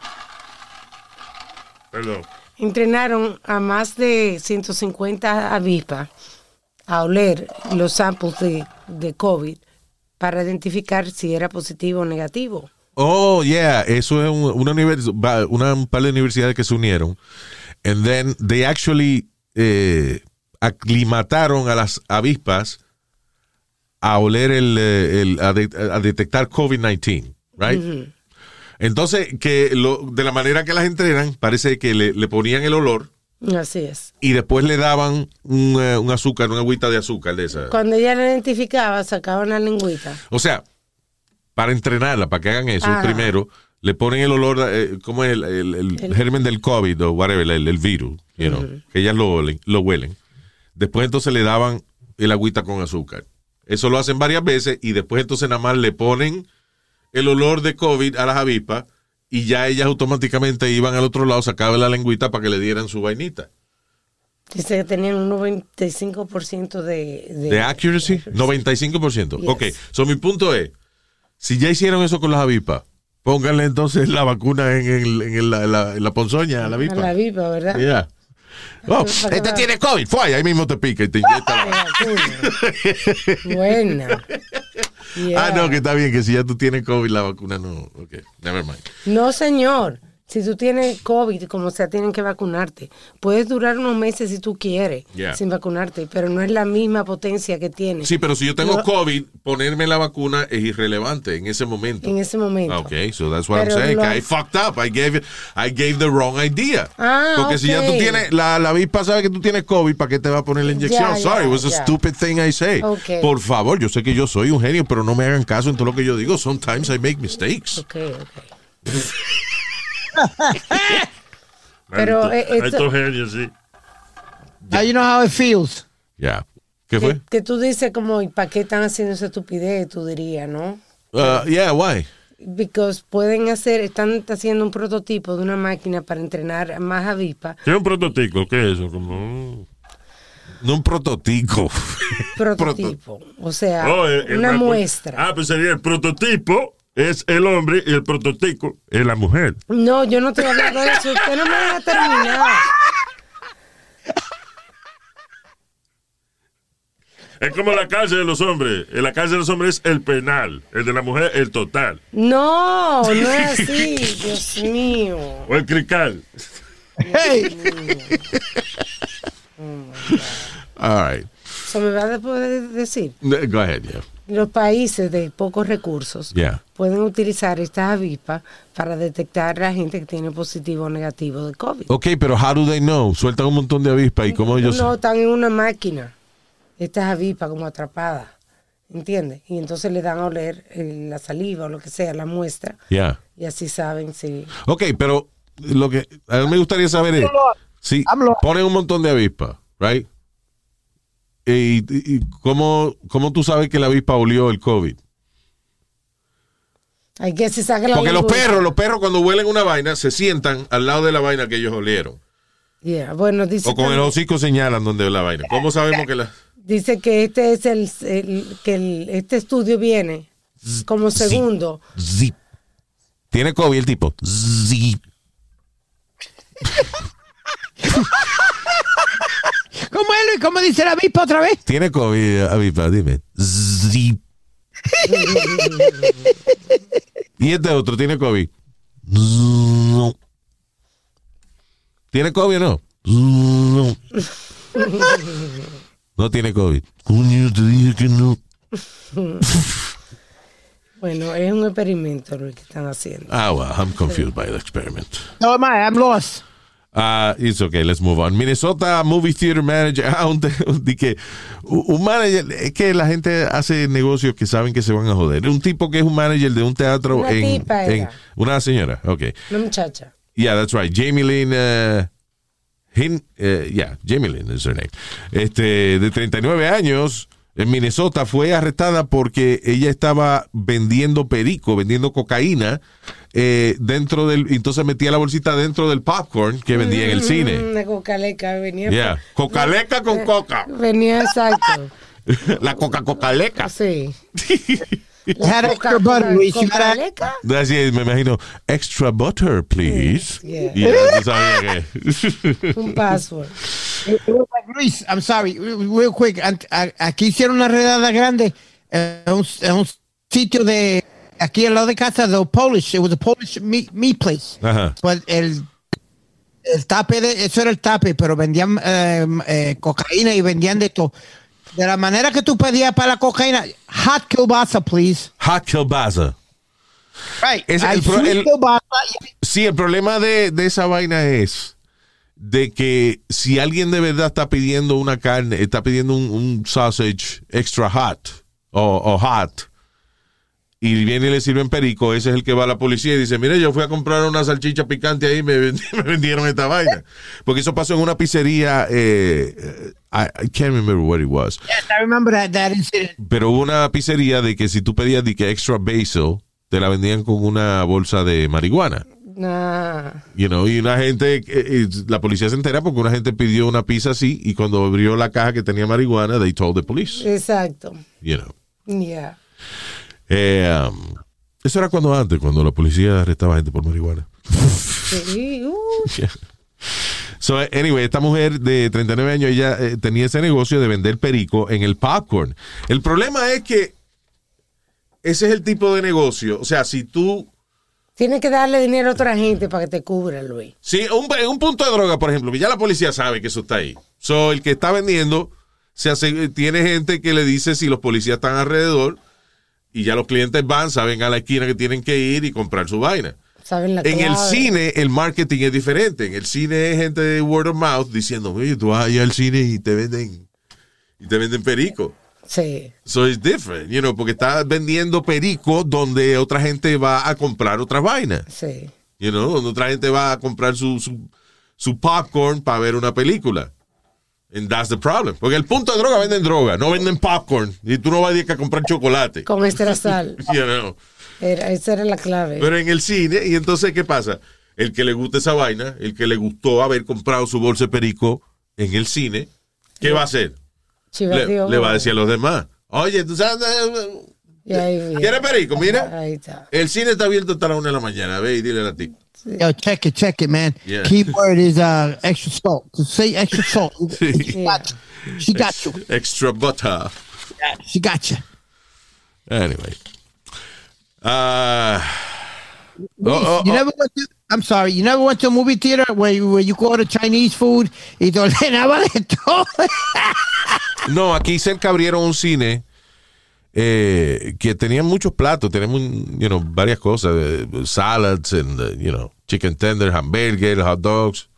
Perdón. Entrenaron a más de 150 avispas a oler los samples de, de COVID para identificar si era positivo o negativo. Oh, yeah. Eso es un, una un par de universidades que se unieron. And then they actually eh, aclimataron a las avispas a oler el, eh, el- a, de- a detectar COVID-19, right? Entonces, que lo, de la manera que las entrenan, parece que le, le ponían el olor Así es. y después le daban un, eh, un azúcar, una agüita de azúcar de esa. Cuando ella la identificaba, sacaban la lengüita. O sea, para entrenarla, para que hagan eso, Ajá. primero le ponen el olor, eh, como el, el- el El- germen del COVID o whatever, el, el virus, you know, que ellas lo, olen- lo huelen. Después entonces le daban el agüita con azúcar. Eso lo hacen varias veces y después entonces nada más le ponen el olor de COVID a las avispas y ya ellas automáticamente iban al otro lado, sacaban la lengüita para que le dieran su vainita. Dice que tenían un 95% de, de, ¿De accuracy? 95%. Yes. Ok, so mi punto es, si ya hicieron eso con las avispas, pónganle entonces la vacuna en, el- en el- la, la- en la ponzoña a la a avispa. la avispa, ¿verdad? Yeah. Oh, este tiene COVID, fue ahí mismo te pica y te inyecta. la-. Buena. Yeah. Ah, no, que está bien, que si ya tú tienes COVID, la vacuna no. Ok, never mind. No, señor. Si tú tienes COVID, como sea, tienen que vacunarte. Puedes durar unos meses si tú quieres Yeah. sin vacunarte, pero no es la misma potencia que tiene Sí, pero si yo tengo Yo- COVID, ponerme la vacuna es irrelevante en ese momento. en ese momento. Okay, so that's what Pero I'm saying. I fucked up. I gave, I gave the wrong idea. Ah, Porque si ya tú ok. tienes, la, la avispa sabe que tú tienes COVID, ¿para qué te va a poner la inyección? Ya, Sorry, it was a stupid thing I say. Ok. Por favor, yo sé que yo soy un genio, pero no me hagan caso en todo lo que yo digo. Sometimes I make mistakes. Ok, ok. Pero, eh, esto- genios, sí. Now you know how it feels. Yeah. ¿Qué fue? Que, que tú dices como, ¿y para qué están haciendo esa estupidez? Tú dirías, ¿no? Uh, yeah, why? Because pueden hacer, están haciendo un prototipo de una máquina para entrenar más avispas. ¿Qué es un prototipo? ¿Qué es eso? Como No un prototipo. Prototipo. o sea, Oh, el- el una muestra. Ah, pues sería el prototipo es el hombre y el prototipo es la mujer. No, yo no estoy hablando de eso. Usted no me deja terminar. Es como la cárcel de los hombres. En la cárcel de los hombres es el penal. El de la mujer, el total. No, no es así. Dios mío. O el crical. Hey, All right. Eso me va a poder decir. Go ahead, yeah. Los países de pocos recursos Yeah. pueden utilizar estas avispas para detectar a la gente que tiene positivo o negativo de COVID. Ok, pero how do they know? Sueltan un montón de avispas y cómo ellos... No, están en una máquina. Estas avispas como atrapadas. ¿Entiendes? Y entonces le dan a oler eh, la saliva o lo que sea, la muestra. Yeah. Y así saben si. Ok, pero lo que a mí me gustaría saber es si Hablo. ponen un montón de avispas, right? Y, y- y cómo, cómo tú sabes que la avispa olió el COVID. Hay que se saque la Porque los perros, los perros cuando huelen una vaina se sientan al lado de la vaina que ellos olieron. Yeah, Bueno, dice, O con el hocico señalan donde la vaina. ¿Cómo sabemos que la... dice que este es el, el- que el- este estudio viene como segundo. Zip. Tiene COVID el tipo. Zip. ¿Cómo es, Luis? ¿Cómo dice la avispa otra vez? Tiene COVID, avispa, dime. Zip. y este otro tiene COVID. No. ¿Tiene COVID o no? No. No tiene COVID. Coño, te dije que no. Bueno, es un experimento lo que están haciendo. Ah, well, I'm confused by the experiment. No, ma, I'm lost. Ah, it's okay, let's move on. Minnesota Movie Theater Manager. Ah, un, que, un manager, es que la gente hace negocios que saben que se van a joder. Un tipo que es un manager de un teatro Una en, tipa en- era. Una señora, ok. Una muchacha. Yeah, that's right. Jamie Lynn. uh, Hin, uh, yeah, Jamie Lynn is her name. Este, de 39 años, en Minnesota, fue arrestada porque ella estaba vendiendo perico, vendiendo cocaína eh, dentro del. Entonces metía la bolsita dentro del popcorn que vendía en el cine. Una cocaleca venía. Yeah. Cocaleca con coca. Venía exacto. La coca-cocaleca. Sí. Had extra butter, Luis. You gotta- ¿Cocaleca? Así es, me imagino. Extra butter, please. Yeah. Y ya tú sabías que. Un password. It was like, Luis, I'm sorry, real quick. Aquí hicieron una redada grande en un, en un sitio de aquí al lado de casa de Polish. It was a Polish meat, meat place. Ajá. Pues el, el tape de eso era el tape, pero vendían eh, eh, cocaína y vendían de todo. De la manera que tú pedías para la cocaína, hot kielbasa, please. Hot kielbasa. Right. Es el pro- el- kielbasa Sí, el problema de, de esa vaina es de que si alguien de verdad está pidiendo una carne, está pidiendo un, un sausage extra hot o, o hot, y viene y le sirven perico, ese es el que va a la policía y dice, mire, yo fui a comprar una salchicha picante ahí y me, vendi- me vendieron esta vaina. Porque eso pasó en una pizzería, eh, eh, I, I can't remember what it was, Yes, I remember that, that incident. pero hubo una pizzería de que si tú pedías de que extra basil, te la vendían con una bolsa de marihuana. Nah. You know, y una gente, eh, eh, la policía se entera porque una gente pidió una pizza así y cuando abrió la caja que tenía marihuana, they told the police. Exacto. You know. Yeah. Eh, um, eso era cuando antes, cuando la policía arrestaba gente por marihuana. Sí, uh. So, anyway, esta mujer de 39 años, ella eh, tenía ese negocio de vender perico en el popcorn. El problema es que ese es el tipo de negocio. O sea, si tú Tienes que darle dinero a otra gente para que te cubra, Luis. Sí, un, un punto de droga, por ejemplo, que ya la policía sabe que eso está ahí. So, el que está vendiendo se hace, tiene gente que le dice si los policías están alrededor y ya los clientes van, saben a la esquina que tienen que ir y comprar su vaina. ¿Saben la En el cine, el marketing es diferente. En el cine es gente de word of mouth diciendo, oye, tú vas allá al cine y te venden, y te venden perico. Sí. So it's different, you know, porque estás vendiendo perico donde otra gente va a comprar otra vaina. Sí. You know, donde otra gente va a comprar su, su, su popcorn para ver una película. And that's the problem. Porque el punto de droga venden droga, no venden popcorn. Y tú no vas a ir a comprar chocolate. Con extra sal. You know. Era- esa era la clave. Pero en el cine, y entonces, ¿qué pasa? El que le gusta esa vaina, el que le gustó haber comprado su bolsa de perico en el cine, ¿qué va a hacer? Le, le va a decir a los demás, oye, ¿tú sabes? Ahí, ¿Quieres perico? Mira, Ahí está. el cine está abierto hasta la una de la mañana, ve y dile a ti. Yo, check it, check it, man. Yeah. Keyword is uh, extra salt. To say extra salt. She got you. She got you. Extra butter. She got you. Anyway. Uh oh, oh, you oh. never went to, I'm sorry, you never went to a movie theater where, where you go to Chinese food y te ordenaba de todo. No, aquí cerca abrieron un cine eh, que tenía muchos platos, tenemos you know, varias cosas, eh, salads and uh, you know, chicken tender, hamburger, hot dogs.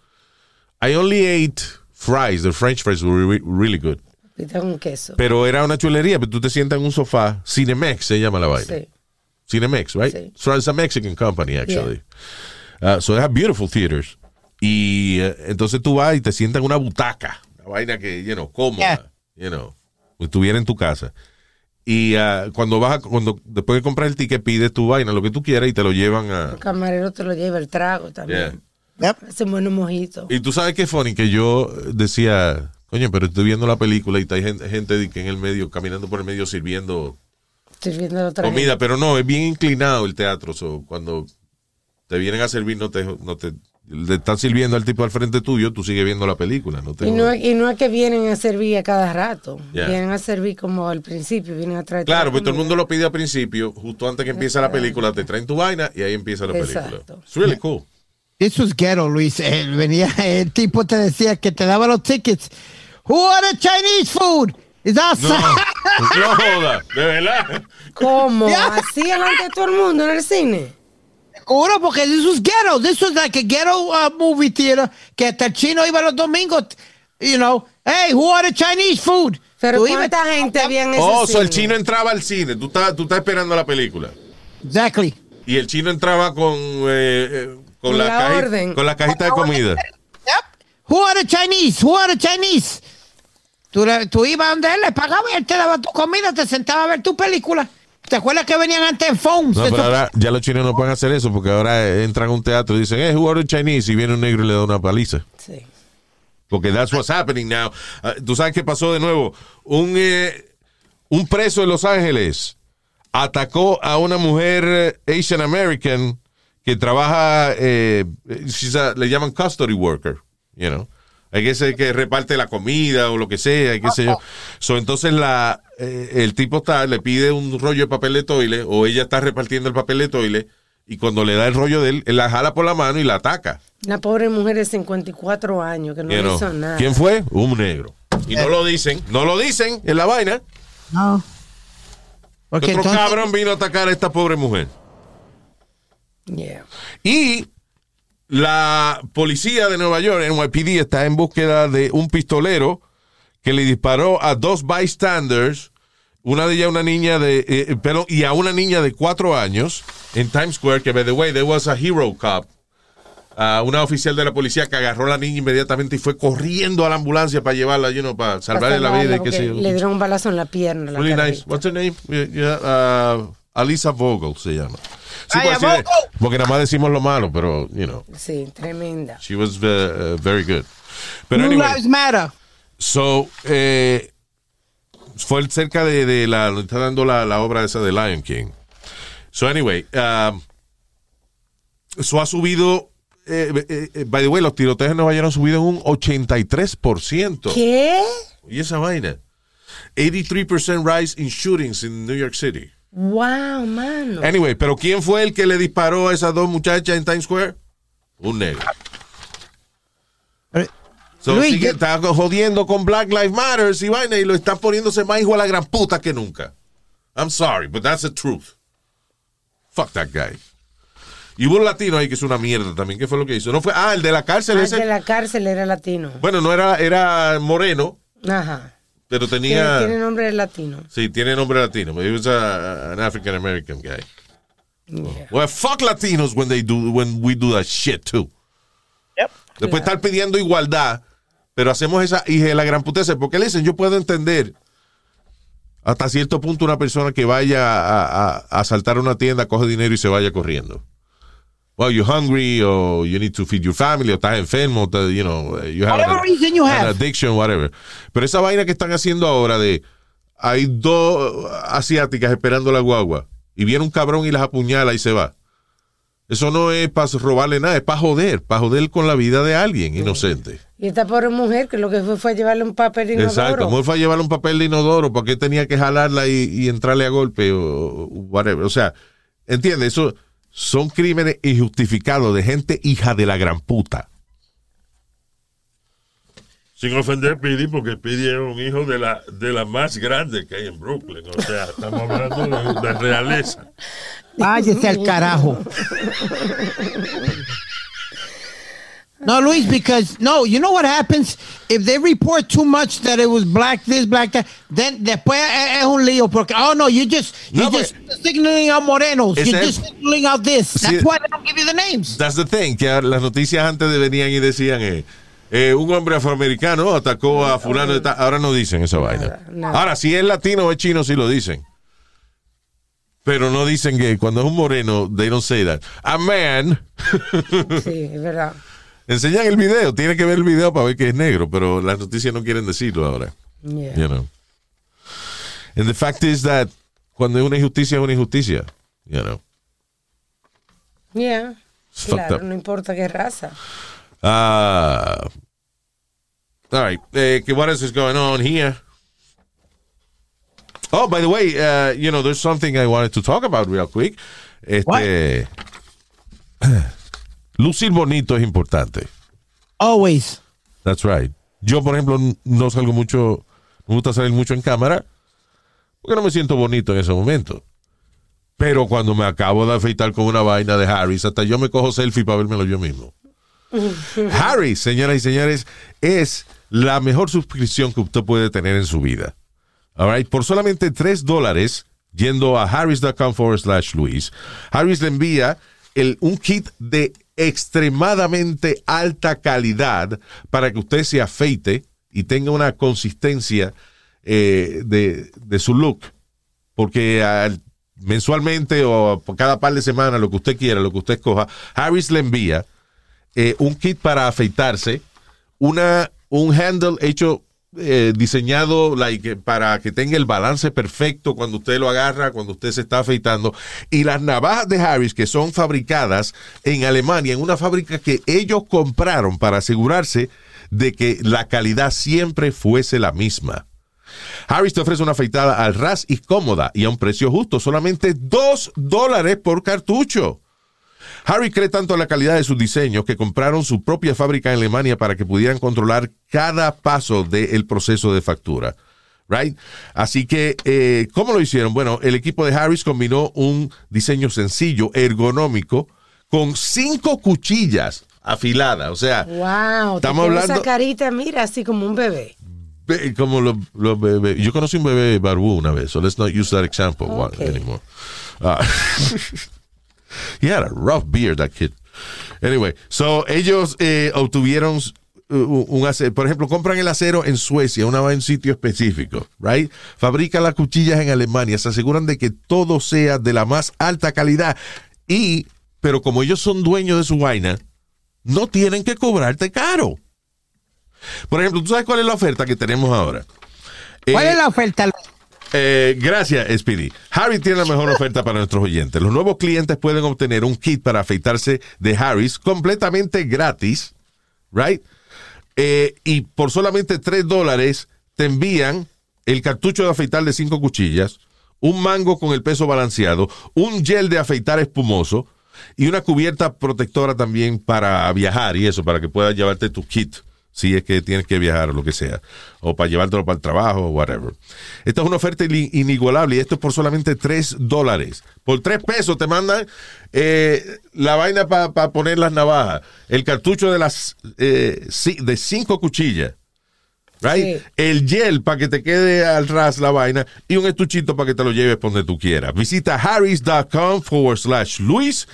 I only ate fries, the French fries were re- really good. Con queso. Pero era una chulería, pero tú te sientas en un sofá, Cinemex se llama la vaina. Sí. Cinemex, right? Sí. So it's a Mexican company, actually. Uh, so they have beautiful theaters. Y eh, entonces tú vas y te sientas en una butaca, una vaina que, you know, cómoda, you know, estuviera en tu casa. Y ah, cuando vas a, cuando después de comprar el ticket pides tu vaina, lo que tú quieras y te lo llevan a... El camarero te lo lleva el trago también. Yep. Hacen buenos mojitos. Y tú sabes qué funny, que yo decía, coño, pero estoy viendo la película y hay gente, gente que en el medio, caminando por el medio sirviendo Sirviendo otra comida, gente. pero no, es bien inclinado el teatro. so, cuando te vienen a servir, no te, no te le están sirviendo al tipo al frente tuyo, tú sigues viendo la película. No te Y no, es- y no es que vienen a servir a cada rato. Yeah. Vienen a servir como al principio, vienen a traer. Claro, la pues todo el mundo lo pide al principio, justo antes que empieza la película, te traen tu vaina y ahí empieza la película. Exacto. It's really cool. This was ghetto, Luis. Eh, venía, el tipo te decía que te daba los tickets. Who ordered Chinese food? Is outside. No joda, de verdad. ¿Cómo? Yeah. Así delante de todo el mundo en el cine. Seguro, porque this was ghetto. This was like a ghetto uh, movie theater que hasta el chino iba los domingos. You know, hey, who ordered Chinese food? Pero Tú ibas- ¿cuánta gente había en ese Oh, so el cine? chino entraba al cine, tú estás, tú estás esperando la película. Exactly. Y el chino entraba con, eh, eh, con, la, la caji- con la cajita de comida. Yep. Who ordered Chinese? Who ordered Chinese? Tú, tú ibas donde él, le pagaba y él te daba tu comida, te sentaba a ver tu película. ¿Te acuerdas que venían antes en phones? No, pero ahora ya los chinos no pueden hacer eso porque ahora eh, entran a un teatro y dicen, eh, who ordered Chinese? Y viene un negro y le da una paliza. Sí. Porque that's what's happening now. Ah, Tú sabes qué pasó de nuevo. Un, eh, un preso de Los Ángeles atacó a una mujer eh, Asian American que trabaja, eh, she's a- le llaman custody worker, you know. Hay que ser que reparte la comida o lo que sea, y qué sé yo. So, entonces la, eh, el tipo está, le pide un rollo de papel de toile o ella está repartiendo el papel de toile y cuando le da el rollo de él, él la jala por la mano y la ataca. Una pobre mujer de 54 años que no You know. hizo nada. ¿Quién fue? Un negro. Y no lo dicen, no lo dicen en la vaina. No. Porque Otro entonces, cabrón vino a atacar a esta pobre mujer. Yeah. Y la policía de Nueva York, NYPD, está en búsqueda de un pistolero que le disparó a dos bystanders, una de ellas una niña de, eh, pero, y a una niña de cuatro años en Times Square, que by the way, there was a hero cop, a una oficial de la policía que agarró a la niña inmediatamente y fue corriendo a la ambulancia para llevarla, you know, para salvarle la vida y sé yo. Le dieron un balazo en la pierna. La Really nice. What's her name? Yeah, uh, Alisa Vogel se llama. Sí, pues, porque nada más decimos lo malo, pero, you know, Sí, tremenda. she was uh, very good. Pero Blue anyway, Lives Matter. so, eh, fue cerca de, de la, está dando la, la obra esa de Lion King. So, anyway, um, eso ha subido, eh, eh, eh, by the way, los tiroteos en Nueva York han subido en un 83%. ¿Qué? Y esa vaina. 83% rise in shootings in New York City. Wow, mano. Anyway, pero ¿quién fue el que le disparó a esas dos muchachas en Times Square? Un negro. So, Luis, sigue- yo- está jodiendo con Black Lives Matter y vaina y lo está poniéndose más hijo a la gran puta que nunca. I'm sorry, but that's the truth. Fuck that guy. Y hubo un latino ahí que es una mierda también. ¿Qué fue lo que hizo? No fue, ah, el de la cárcel Ah, ese. de la cárcel era latino. Bueno, no era, era moreno, Ajá. Pero tenía. tiene nombre latino. Sí, tiene nombre latino. But he was a- an African American guy. Yeah. Well, fuck Latinos when they do when we do that shit too. Después estar pidiendo igualdad, pero hacemos esa hija de la gran puteza. Porque le dicen, yo puedo entender hasta cierto punto una persona que vaya a, a- a asaltar una tienda, coge dinero y se vaya corriendo. Well, you're hungry, or you need to feed your family, o estás enfermo, o you know, you have Whatever an- reason you an have. addiction, whatever. Pero esa vaina que están haciendo ahora de hay dos asiáticas esperando la guagua y viene un cabrón y las apuñala y se va. Eso no es para robarle nada, es para joder, para joder con la vida de alguien inocente. Y esta pobre mujer que lo que fue fue llevarle un papel de inodoro. Exacto. Como fue a llevarle un papel de inodoro, ¿por qué tenía que jalarla y, y entrarle a golpe o, o whatever? O sea, ¿entiendes? Eso son crímenes injustificados de gente hija de la gran puta. Sin ofender a Pidi, porque Pidi es un hijo de la, de la más grande que hay en Brooklyn. O sea, estamos hablando de, de realeza. Váyese al carajo. No, Luis, because no, you know what happens if they report too much that it was black this, black that, then después es un lío porque oh no, you just you No, just signaling out morenos, es- just signaling out this. That's why they don't give you the names. That's the thing, que las noticias antes de venían y decían, eh, eh, un hombre afroamericano atacó a fulano de tal. Ahora no dicen esa vaina. nada. Ahora, si es latino o es chino, sí lo dicen. Pero no dicen que cuando es un moreno, they don't say that. A man, Sí, es verdad. Enseñan el video, tiene que ver el video para ver que es negro, pero las noticias no quieren decirlo ahora. Yeah. You know. And the fact is that cuando es una injusticia, es una injusticia. You know. Yeah. It's Claro, no importa qué raza. Uh, all right. Uh, what else is going on here? Oh, by the way, uh, you know, there's something I wanted to talk about real quick. Este, lucir bonito es importante. Always. That's right. Yo, por ejemplo, no salgo mucho, me gusta salir mucho en cámara porque no me siento bonito en ese momento. Pero cuando me acabo de afeitar con una vaina de Harris, hasta yo me cojo selfie para vérmelo yo mismo. Harris, señoras y señores, es la mejor suscripción que usted puede tener en su vida. All right, Por solamente 3 dólares, yendo a harris.com forward slash Luis, Harris le envía el, un kit de extremadamente alta calidad para que usted se afeite y tenga una consistencia eh, de, de su look. Porque al- mensualmente o cada par de semanas, lo que usted quiera, lo que usted escoja, Harris le envía eh, un kit para afeitarse, una, un handle hecho, eh, diseñado para que tenga el balance perfecto cuando usted lo agarra, cuando usted se está afeitando, y las navajas de Harris que son fabricadas en Alemania, en una fábrica que ellos compraron para asegurarse de que la calidad siempre fuese la misma. Harris te ofrece una afeitada al ras y cómoda y a un precio justo, solamente 2 dólares por cartucho. Harry cree tanto en la calidad de sus diseños que compraron su propia fábrica en Alemania para que pudieran controlar cada paso del proceso de factura. Right? Así que, eh, ¿cómo lo hicieron? Bueno, el equipo de Harris combinó un diseño sencillo, ergonómico, con cinco cuchillas afiladas. O sea, Wow. Estamos te hablando- esa carita, mira, así como un bebé. Be- como los, bebés. Yo conocí un bebé barbú una vez, so let's not use that example Okay. anymore. Ah, he had a rough beard, that kid. Anyway, so ellos eh, obtuvieron uh, un acero, por ejemplo, compran el acero en Suecia, una va en sitio específico, right? Fabrican las cuchillas en Alemania, se aseguran de que todo sea de la más alta calidad y, pero como ellos son dueños de su vaina, no tienen que cobrarte caro. Por ejemplo, ¿tú sabes cuál es la oferta que tenemos ahora? ¿Cuál Eh, es la oferta? Eh, gracias, Speedy. Harry tiene la mejor oferta para nuestros oyentes. Los nuevos clientes pueden obtener un kit para afeitarse de Harris completamente gratis, right? Eh, y por solamente 3 dólares te envían el cartucho de afeitar de 5 cuchillas, un mango con el peso balanceado, un gel de afeitar espumoso y una cubierta protectora también para viajar y eso, para que puedas llevarte tu kit si es que tienes que viajar o lo que sea, o para llevártelo para el trabajo o whatever. Esta es una oferta ini- inigualable y esto es por solamente 3 dólares. Por 3 pesos te mandan eh, la vaina para poner las navajas, el cartucho de las eh, de 5 cuchillas. Right? Sí. El gel para que te quede al ras la vaina y un estuchito para que te lo lleves por donde tú quieras. Visita harris.com forward slash Luis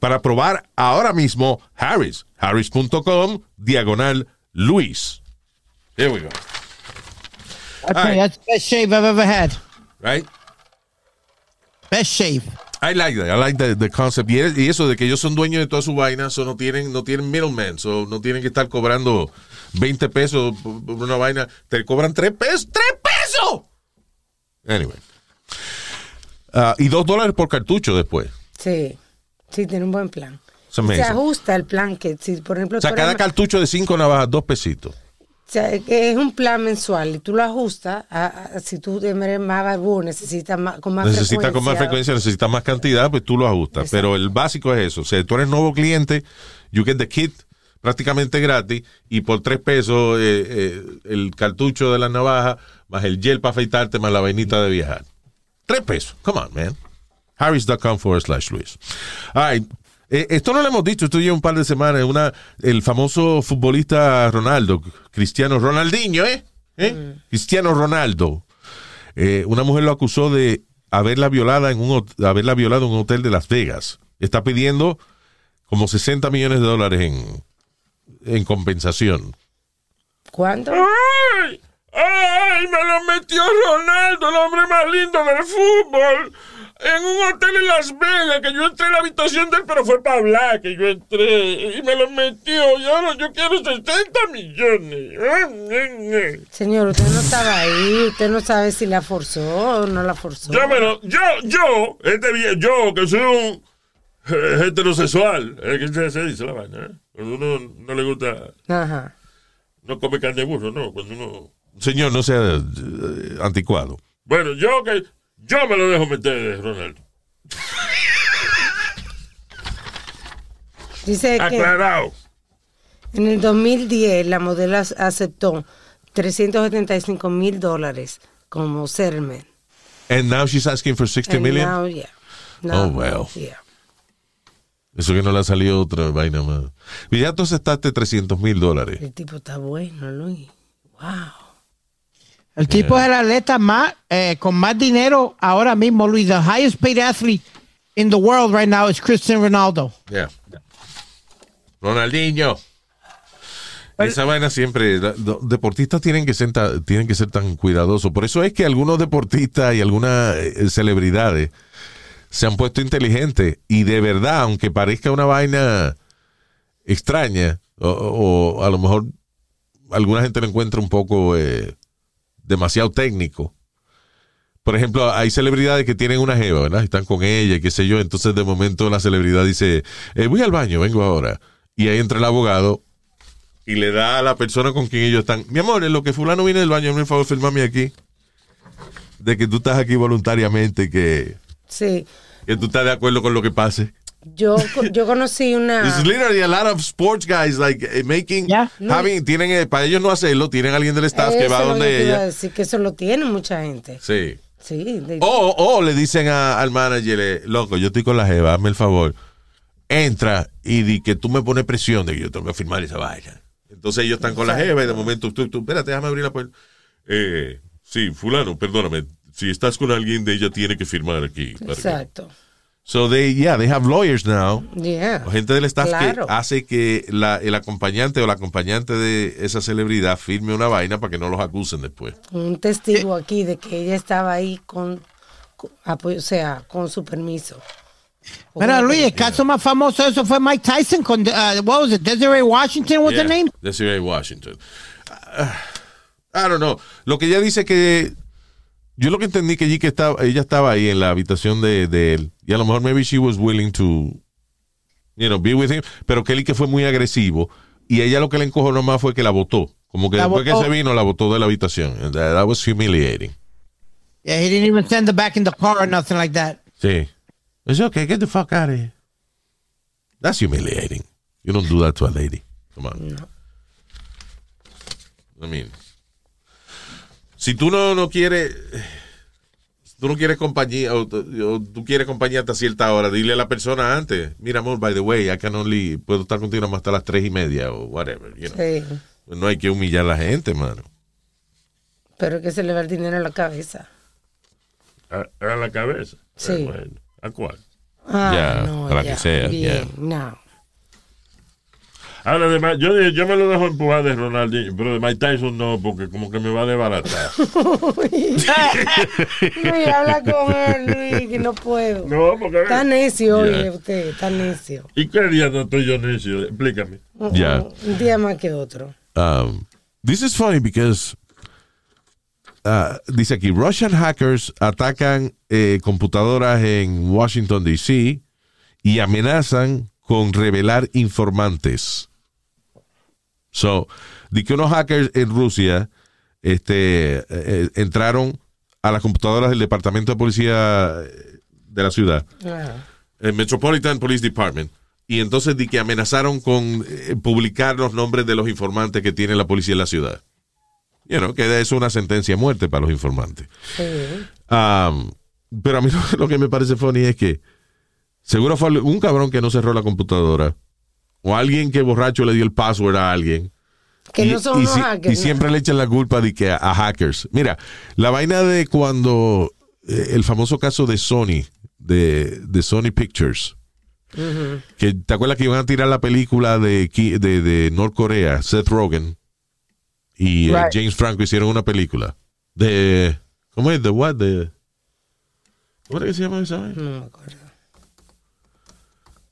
para probar ahora mismo Harris. Harris.com diagonal Luis. There we go. Okay, right. that's the best shave I've ever had. Right? Best shave. I like that. I like the, the concept. Y, y eso de que ellos son dueños de toda su vaina, so no tienen, no tienen middlemen, so no tienen que estar cobrando 20 pesos por por una vaina. Te cobran 3 pesos. ¡3 pesos! Anyway. Ah, y 2 dólares por cartucho después. Sí, sí, tiene un buen plan. Se ajusta el plan que, si por ejemplo, O sea, cada eres- cartucho de 5 navajas, 2 pesitos. o sea, que es un plan mensual y tú lo ajustas a, a- si tú eres más barbudo, necesitas más, con más Necesita con más frecuencia. frecuencia, necesita más cantidad, pues tú lo ajustas. Exacto. Pero el básico es eso. O sea, tú eres nuevo cliente, you get the kit prácticamente gratis y por tres pesos eh, eh, el cartucho de la navaja más el gel para afeitarte más la vainita de viajar. Tres pesos. Come on, man. Harris.com forward slash Luis. All right. Eh, esto no lo hemos dicho, esto lleva un par de semanas. Una, el famoso futbolista Ronaldo, Cristiano Ronaldinho, ¿eh? ¿Eh? Cristiano Ronaldo. Eh, una mujer lo acusó de haberla violada en un haberla violado en un hotel de Las Vegas. Está pidiendo como 60 millones de dólares en, en compensación. ¿Cuánto? ¡Ay! ¡Ay! Me lo metió Ronaldo, el hombre más lindo del fútbol. En un hotel en Las Vegas, que yo entré en la habitación de él, pero fue para hablar que yo entré. Y me lo metió. Y ahora yo quiero 60 millones. Señor, usted no estaba ahí, usted no sabe si la forzó o no la forzó. Yo, me lo- yo, yo, este yo, que soy un eh, heterosexual, es que se, se dice la vaina, ¿eh? Cuando uno no le gusta, Ajá. no come carne de burro, no, cuando uno... Señor, no sea eh, anticuado. Bueno, yo que, yo me lo dejo meter, Ronaldo. Dice que Aclarado. en el 2010 la modelo ac- aceptó 375 mil dólares como settlement. And now she's asking for 60 And million. now, yeah. Oh, well. yeah. Eso que no le ha salido otra vaina más. Y ya tú aceptaste 300 mil dólares. El tipo está bueno, Luis. Wow. El tipo es el atleta más, eh, con más dinero ahora mismo, Luis. The highest paid athlete in the world right now is Cristiano Ronaldo. Yeah. Ronaldinho. Esa vaina siempre, los deportistas tienen que, ser ta- tienen que ser tan cuidadosos. Por eso es que algunos deportistas y algunas eh, celebridades se han puesto inteligentes y de verdad, aunque parezca una vaina extraña, o, o a lo mejor alguna gente lo encuentra un poco eh, demasiado técnico. Por ejemplo, hay celebridades que tienen una jeva, ¿verdad? Están con ella, y qué sé yo. Entonces, de momento, la celebridad dice, eh, voy al baño, vengo ahora. Y ahí entra el abogado y le da a la persona con quien ellos están, mi amor, en lo que fulano viene del baño, el favor, firmame aquí. De que tú estás aquí voluntariamente, que, Sí. que tú estás de acuerdo con lo que pase. Yo, yo conocí una. This is literally a lot of sports guys, like, eh, making, Yeah. having, tienen, eh, para ellos no hacerlo, tienen alguien del staff que va donde que ella. decir, que eso lo tiene mucha gente. Sí. Sí. O, o le dicen a- al manager, eh, loco, yo estoy con la jeva, hazme el favor. Entra y di que tú me pones presión de que yo tengo que firmar esa vaina. Entonces ellos están con la jeva y de momento tú, tú, espérate, déjame abrir la puerta. Eh, sí, fulano, perdóname. Si estás con alguien de ella, tiene que firmar aquí. que- Exacto. So they, yeah, they have lawyers now. Yeah. O gente del staff Claro. que hace que la- el acompañante o la acompañante de esa celebridad firme una vaina para que no los acusen después. Un testigo aquí de que ella estaba ahí con, con- apoyo- o sea, con su permiso. Mira, Luis, el caso más famoso de eso fue Mike Tyson con, uh, what was it, Desiree Washington, what's Yeah, her name? Desiree Washington. Ah, I don't know. Lo que ella dice que. Yo lo que entendí que allí que estaba, ella estaba ahí en la habitación de, de él. Y a lo mejor maybe she was willing to, you know, be with him. Pero él que fue muy agresivo. Y ella lo que le encojó nomás fue que la votó. Como que La después botó. que se vino, la botó de la habitación. And That, that was humiliating. Yeah, he didn't even send her back in the car or nothing like that. Sí. It's okay, get the fuck out of here. That's humiliating. You don't do that to a lady. Come on. I mean, si tú no, no quieres, tú no quieres compañía, o, tú- o tú quieres compañía hasta cierta hora, dile a la persona antes, mira amor, by the way, I can only, puedo estar contigo más hasta las tres y media o whatever, you know. Sí. No hay que humillar a la gente, mano. Pero que se le va el dinero a la cabeza. A, a la cabeza. Sí. Eh, bueno, ¿A cuál? Ah, Ya, no, a la ya. que sea, Bien, ya. no. Ahora, además, yo, yo me lo dejo empujar de Ronaldinho, pero de Mike Tyson no, porque como que me va a desbaratar. Luis, habla con él, Luis, que no puedo. No, porque... Está necio, oye, usted, está necio. ¿Y qué día no estoy yo necio? Explícame. Ya. Un día más que otro. Um, this is funny because uh, dice aquí Russian hackers atacan eh, computadoras en Washington D.C. y amenazan con revelar informantes. So, di que unos hackers en Rusia este, eh, entraron a las computadoras del departamento de policía eh, de la ciudad el Metropolitan Police Department. Y entonces di que amenazaron con eh, publicar los nombres de los informantes que tiene la policía en la ciudad. You know, que es una sentencia de muerte para los informantes. Sí. Um, pero a mí lo, lo que me parece funny es que seguro fue un cabrón que no cerró la computadora o alguien que borracho le dio el password a alguien. Que y, no son y unos si- hackers. y siempre le echan la culpa de que a, a hackers. Mira, la vaina de cuando eh, el famoso caso de Sony, de, de Sony Pictures, que te acuerdas que iban a tirar la película de, de, de Norcorea, Seth Rogen y eh. James Franco hicieron una película de ¿cómo es? De what? De ¿Cómo era que se llama esa? No me acuerdo.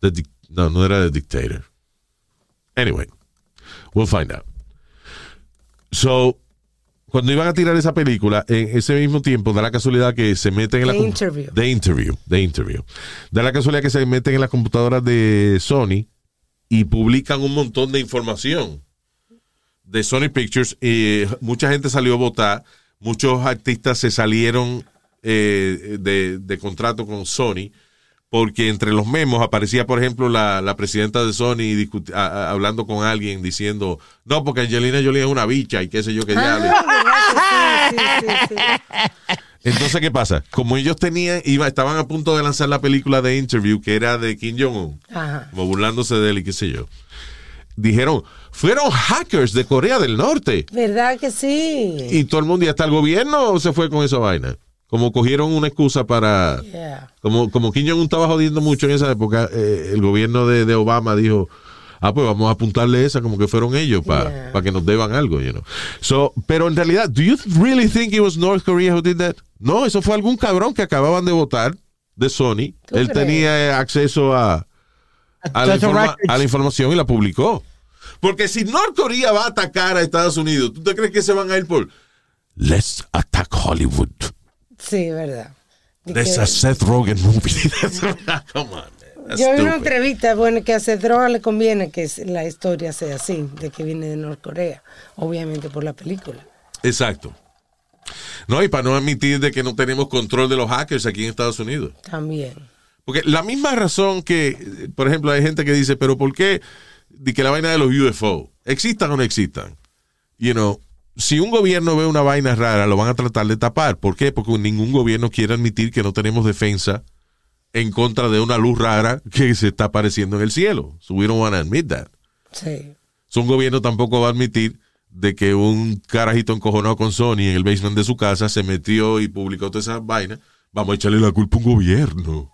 The no, no era The Dictator. Anyway, we'll find out. So, cuando iban a tirar esa película, en ese mismo tiempo, da la casualidad que se meten en la The com- Interview. The Interview. The Interview. Da la casualidad que se meten en las computadoras de Sony y publican un montón de información de Sony Pictures. Y mucha gente salió a votar. Muchos artistas se salieron eh, de, de contrato con Sony porque entre los memos aparecía, por ejemplo, la, la presidenta de Sony discuti- a- a- hablando con alguien diciendo, no, porque Angelina Jolie es una bicha y qué sé yo qué ya. Ah, ¿verdad que sí, sí, sí, sí. Entonces, ¿qué pasa? Como ellos tenían, iba, estaban a punto de lanzar la película de Interview, que era de Kim Jong-un, como burlándose de él y qué sé yo. Dijeron, fueron hackers de Corea del Norte. ¿Verdad que sí? Y todo el mundo, y hasta el gobierno se fue con esa vaina. Como cogieron una excusa para... Yeah. Como, como Kim Jong-un estaba jodiendo mucho en esa época, eh, el gobierno de, de Obama dijo, ah, pues vamos a apuntarle esa como que fueron ellos para Yeah. que nos deban algo, you know. So, pero en realidad, do you really think it was North Korea who did that? No, eso fue algún cabrón que acababan de votar de Sony. ¿Tú Él crees? tenía eh, acceso a, la informa- a la información y la publicó. Porque si North Korea va a atacar a Estados Unidos, ¿tú te crees que se van a ir por Let's attack Hollywood? Sí, verdad. De There's que- a Seth Rogen movie. Come on, man. That's Yo vi una entrevista, bueno, que a Cedroa le conviene que la historia sea así, de que viene de Norcorea, obviamente por la película. Exacto. No, y para no admitir de que no tenemos control de los hackers aquí en Estados Unidos. También. Porque la misma razón que, por ejemplo, hay gente que dice, pero ¿por qué de que la vaina de los UFO existan o no existan? You know, si un gobierno ve una vaina rara, lo van a tratar de tapar. ¿Por qué? Porque ningún gobierno quiere admitir que no tenemos defensa en contra de una luz rara que se está apareciendo en el cielo. So we don't want to admit that. Sí. So, un gobierno tampoco va a admitir de que un carajito encojonado con Sony en el basement de su casa se metió y publicó toda esa vaina. Vamos a echarle la culpa a un gobierno.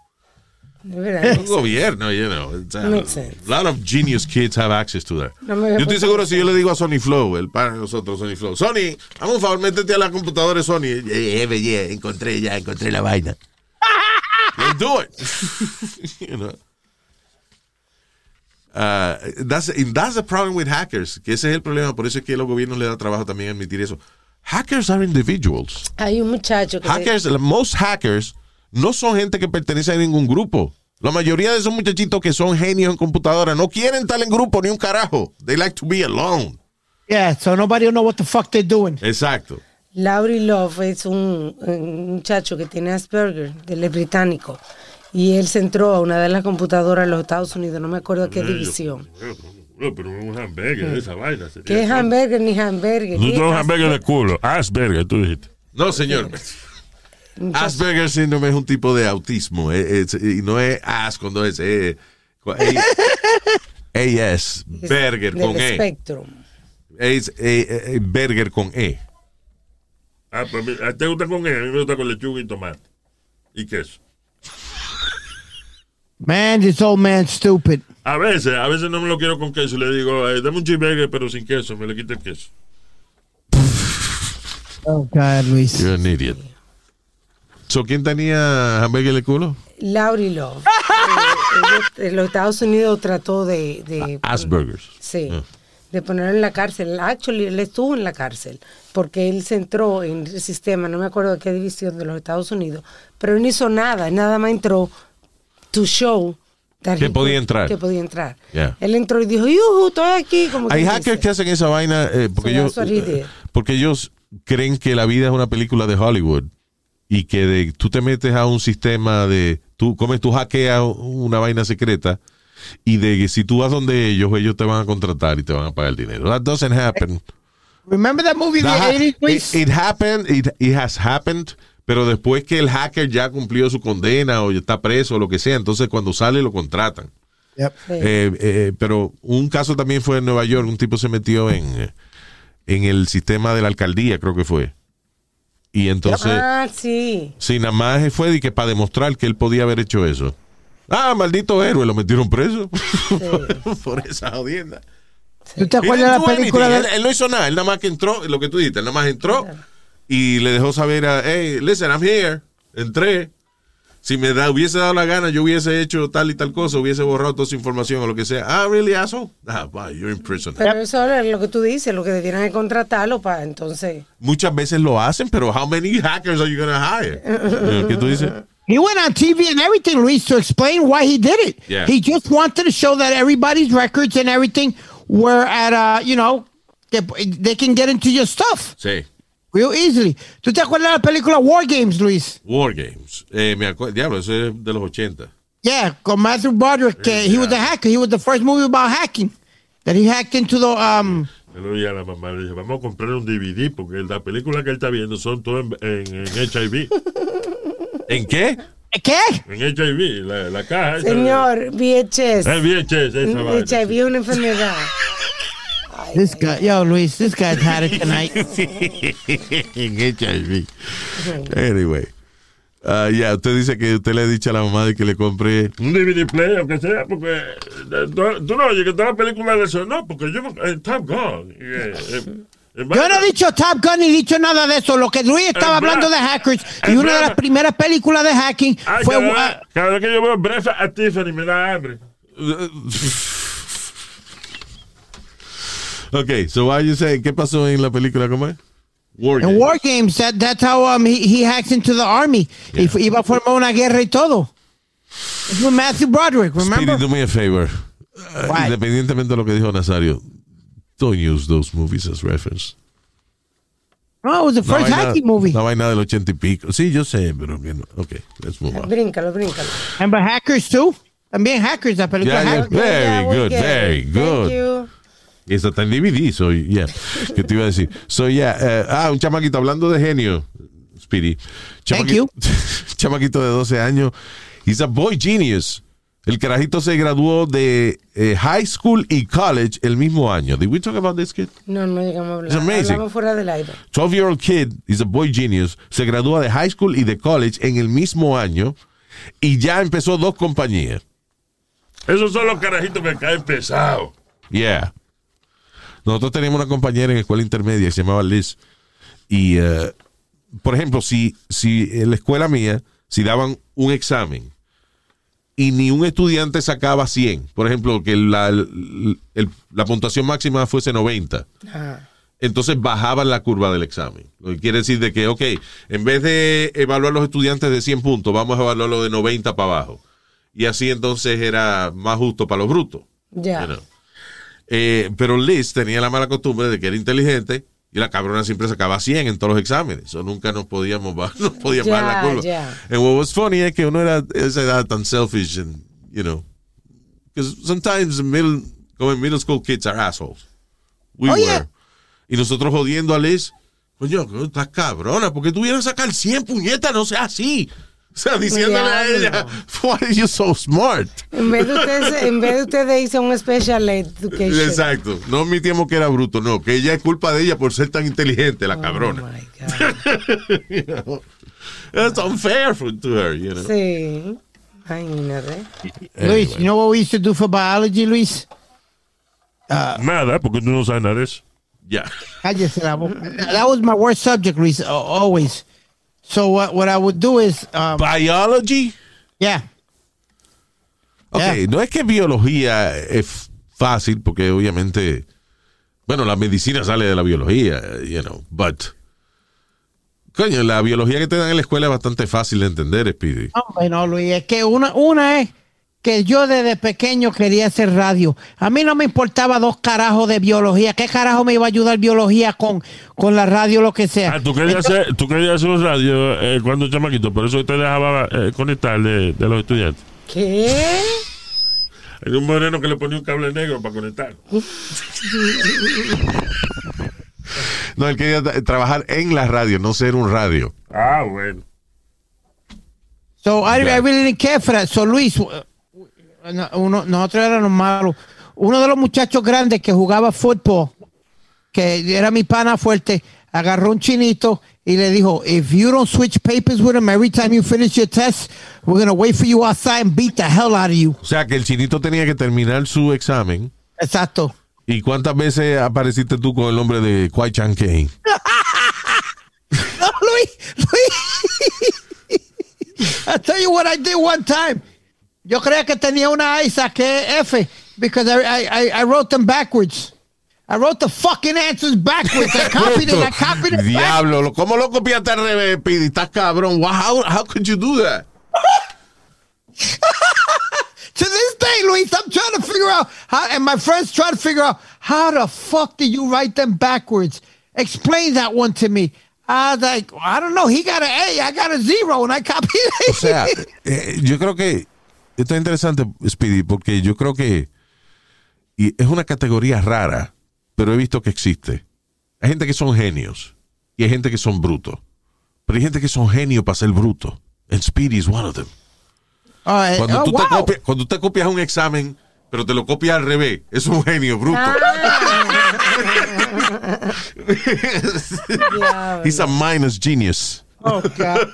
Un gobierno, you know. It's, uh, Makes sense. A lot of genius kids have access to that. No yo estoy seguro si yo le digo a Sony Flow, el pana de nosotros, Sony Flow, Sony, hazme un favor, métete a la computadora de Sony. Eh, eh, yeah, encontré, ya encontré la vaina. Let's do it. you know. Uh, that's, and that's the problem with hackers, que ese es el problema, por eso es que los gobiernos le da trabajo también admitir eso. Hackers are individuals. Hay un muchacho que... Hackers, most hackers no son gente que pertenece a ningún grupo. La mayoría de esos muchachitos que son genios en computadora no quieren estar en grupo ni un carajo. They like to be alone. Yeah, so nobody will know what the fuck they're doing. Exacto. Laurie Love es un, un muchacho que tiene Asperger, del británico. Y él se entró a una de las computadoras de los Estados Unidos, no me acuerdo a qué división. No, pero un hamburger, esa vaina. ¿Qué es hamburger ni hamburger? No ¿Qué es un es hamburger de culo. Asperger, tú dijiste. No, señor. Asperger? Síndrome es un tipo de autismo. eh, es- y no es as cuando es eh, A- AS, Berger Del con E. espectro. Es eh, eh, Berger con E. Ah, pues a ti te gusta con él, a mí me gusta con lechuga y tomate. Y queso. Man, this old man stupid. A veces, a veces no me lo quiero con queso. Le digo, eh, dame un cheeseburger, pero sin queso. Me le quita el queso. Oh, God, Luis. You're an idiot. So, ¿Quién tenía hamburger de culo? Laurie Love. Eh, ellos- en los Estados Unidos trató de, de Asperger's. Sí. Ah. De ponerlo en la cárcel. Actually, él estuvo en la cárcel porque él se entró en el sistema, no me acuerdo de qué división de los Estados Unidos, pero él no hizo nada, nada más entró to show Que podía entrar. Que podía entrar. Yeah. Él entró y dijo, yuhu, estoy aquí. Como Hay hackers dice. que hacen esa vaina eh, porque, So ellos, did. porque ellos creen que la vida es una película de Hollywood y que de, tú te metes a un sistema de, tú comes, tú hackeas una vaina secreta y de que si tú vas donde ellos, ellos te van a contratar y te van a pagar el dinero. That doesn't happen. Remember that movie, That The 80s, it, Luis? it happened, it, it has happened, pero después que el hacker ya cumplió su condena o ya está preso o lo que sea, entonces cuando sale lo contratan. Yep. Eh, eh, pero un caso también fue en Nueva York, un tipo se metió en, en el sistema de la alcaldía, creo que fue. Y entonces, ah, sí. sí, nada más fue de que para demostrar que él podía haber hecho eso. Ah, maldito héroe, lo metieron preso por esa jodienda. ¿Tú te acuerdas de la película de... él, él no hizo nada, él nada más que entró, lo que tú dijiste, él nada más entró y le dejó saber a, hey, listen, I'm here, entré. Si me da, hubiese dado la gana, yo hubiese hecho tal y tal cosa, hubiese borrado toda esa información o lo que sea. Ah, really, asshole? Ah, bye, you're in prison. Pero eso es lo que tú dices, lo que debieran de contratarlo para entonces. Muchas veces lo hacen, pero how many hackers are you going to hire? ¿Qué tú dices? He went on TV and everything, Luis, to explain why he did it. Yeah. He just wanted to show that everybody's records and everything were at, uh, you know, que they can get into your stuff Sí. Real easily. ¿Tú te acuerdas de la película War Games, Luis? War Games. Eh, me acuerdo, diablo, eso es de los 80. Yeah, con Matthew Broderick. que he was a hacker. He was the first movie about hacking. That he hacked into the, um, El otro día la mamá le dice, vamos a comprar un DVD porque la película que él está viendo son todas en, en, en HIV. ¿En qué? ¿qué? En HIV, la, la caja. esa- Señor, VHS. Es VHS, esa vaina. HIV es una enfermedad. This guy, yo, Luis, this guy's had it tonight. en HIV. Anyway. Ah, ya, usted dice que usted le ha dicho a la mamá de que le compré. Un DVD player, aunque sea, porque eh, tú, no oyes que está la película de eso, no, porque yo, eh, Top Gun. eh, eh, eh, Yo no he dicho Top Gun ni dicho nada de eso. Lo que Luis estaba Eh, hablando de hackers y una de las primeras películas de hacking Ay, fue. cada, uh, vez, cada vez que yo veo Breakfast at Tiffany me da hambre. Ok, so why you say, ¿qué pasó en la película? ¿Cómo es? War in War Games, that, that's how um, he, he hacks into the army. Y fu- iba a formar una guerra y todo. Es with Matthew Broderick, remember? Speedy, do me a favor. Uh, Why? independientemente de lo que dijo Nazario, don't use those movies as reference. No, it was the first vaina- hacking movie. No vaina del ochenta y pico. Sí, yo sé, pero que no. Ok, let's move on. Bríncalo, bríncalo. Remember Hackers too? También Hackers, la película Yeah, yeah. Hackers. Very Yeah, we good, very good. Thank you. Y esta está en DVD, so, yeah. ¿Qué te iba a decir? So, yeah. eh, ah, un chamaquito, hablando de genio, Speedy. Thank Chamaquito, chamaquito de 12 años. He's a boy genius. El carajito se graduó de eh, high school y college el mismo año. Did we talk about this kid? No, no llegamos a hablar. It's amazing. Hablamos fuera del aire. 12 year old kid is a boy genius. Se gradúa de high school y de college en el mismo año y ya empezó dos compañías. Esos son los carajitos que caen pesados. Yeah. Nosotros teníamos una compañera en escuela intermedia que se llamaba Liz. Y, eh, por ejemplo, si, si en la escuela mía, si daban un examen y ni un estudiante sacaba 100, por ejemplo, que la, el- el- la puntuación máxima fuese 90, Ajá. entonces bajaban la curva del examen. Lo que quiere decir de que, ok, en vez de evaluar los estudiantes de 100 puntos, vamos a evaluarlo de 90 para abajo. Y así entonces era más justo para los brutos. Ya. you know. Eh, pero Liz tenía la mala costumbre de que era inteligente Y la cabrona siempre sacaba 100 en todos los exámenes. Eso nunca nos podíamos bajar, nos podía Ya, bajar la curva. ya. And what was funny es que uno era a esa edad tan selfish and, you know, because sometimes middle, como middle school kids are assholes. We Oh, were. yeah. Y nosotros jodiendo a Liz, coño, estás cabrona, porque tuvieron que sacar 100 puñetas, no sea así. O sea, diciéndole a ella, why are you so smart? En vez de ustedes, en vez de ustedes hice un special education. Exacto. No admitimos que era bruto, no, que ella es culpa de ella por ser tan inteligente, la Oh cabrona. my God. You know? That's unfair for, to her, you know. Sí. Imagínate. Luis, you know what we used to do for biology, Luis? Nada, porque tú no sabes nada de eso. Yeah. Cállese la boca. That was my worst subject, Luis, uh, always. So what, what I would do is, um, Biology. yeah. Ok, Yeah. no es que biología es fácil, porque obviamente, bueno, la medicina sale de la biología, you know, but, coño, la biología que te dan en la escuela es bastante fácil de entender, Speedy. No, Luis, es que una, una es que yo desde pequeño quería hacer radio. A mí no me importaba dos carajos de biología. ¿Qué carajo me iba a ayudar biología con, con la radio o lo que sea? Ah, tú querías hacer, tú querías hacer un radio eh, cuando chamaquito, por eso te dejaba eh, conectar de, de los estudiantes. ¿Qué? Hay un moreno que le ponía un cable negro para conectar. No, él quería tra- trabajar en la radio, no ser un radio. Ah, bueno. So I, Yeah. I really didn't care for that. So Luis, uno, nosotros éramos malos. Uno de los muchachos grandes que jugaba fútbol, que era mi pana fuerte, agarró un chinito y le dijo, if you don't switch papers with him every time you finish your test, we're going to wait for you outside and beat the hell out of you. O sea, que el chinito tenía que terminar su examen. Exacto. ¿Y cuántas veces apareciste tú con el nombre de Kwai Chan Kane? No, Luis, Luis. I'll tell you what I did one time. Yo creía que tenía una A y saqué F because I, I, I, I wrote them backwards. I wrote the fucking answers backwards. I copied it. I copied it. Diablo, lo- ¿cómo lo copiaste al revés, Speedy? Estás cabrón. How, how could you do that? To this day, Luis, I'm trying to figure out how, and my friends try to figure out how the fuck did you write them backwards? Explain that one to me. I was like, I don't know. He got an A, I got a zero, and I copied it. O sea, eh, yo creo que esto es interesante, Speedy, porque yo creo que y es una categoría rara, pero he visto que existe. Hay gente que son genios y hay gente que son brutos. Pero hay gente que son genios para ser brutos. And Speedy is one of them. Cuando, Oh, tú te wow. copias, cuando tú te copias un examen, pero te lo copias al revés, es un genio bruto. Diablo. He's a minus genius. Oh, God.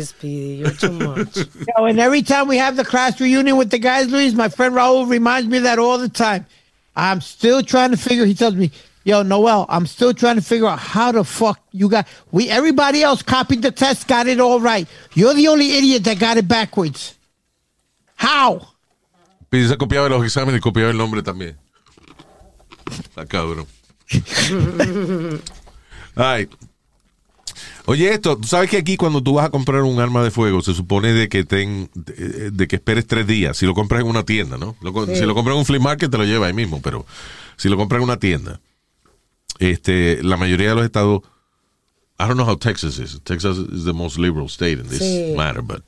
Speedy, you're too much. Yo, and every time we have the class reunion with the guys, Luis, my friend Raul reminds me of that all the time. I'm still trying to figure. He tells me, "Yo, Noel, I'm still trying to figure out how the fuck you got. We everybody else copied the test, got it all right. You're the only idiot that got it backwards. How? Speedy se copiaba los exámenes y copiaba el nombre también. Está cabrón. Ay. Oye, esto, tú sabes que aquí cuando tú vas a comprar un arma de fuego, se supone de que ten, de, de que esperes tres días. Si lo compras en una tienda, ¿no? Lo Si lo compras en un flea market, te lo lleva ahí mismo, pero si lo compras en una tienda, este, la mayoría de los estados, I don't know how Texas is. Texas is the most liberal state in this Sí. matter, but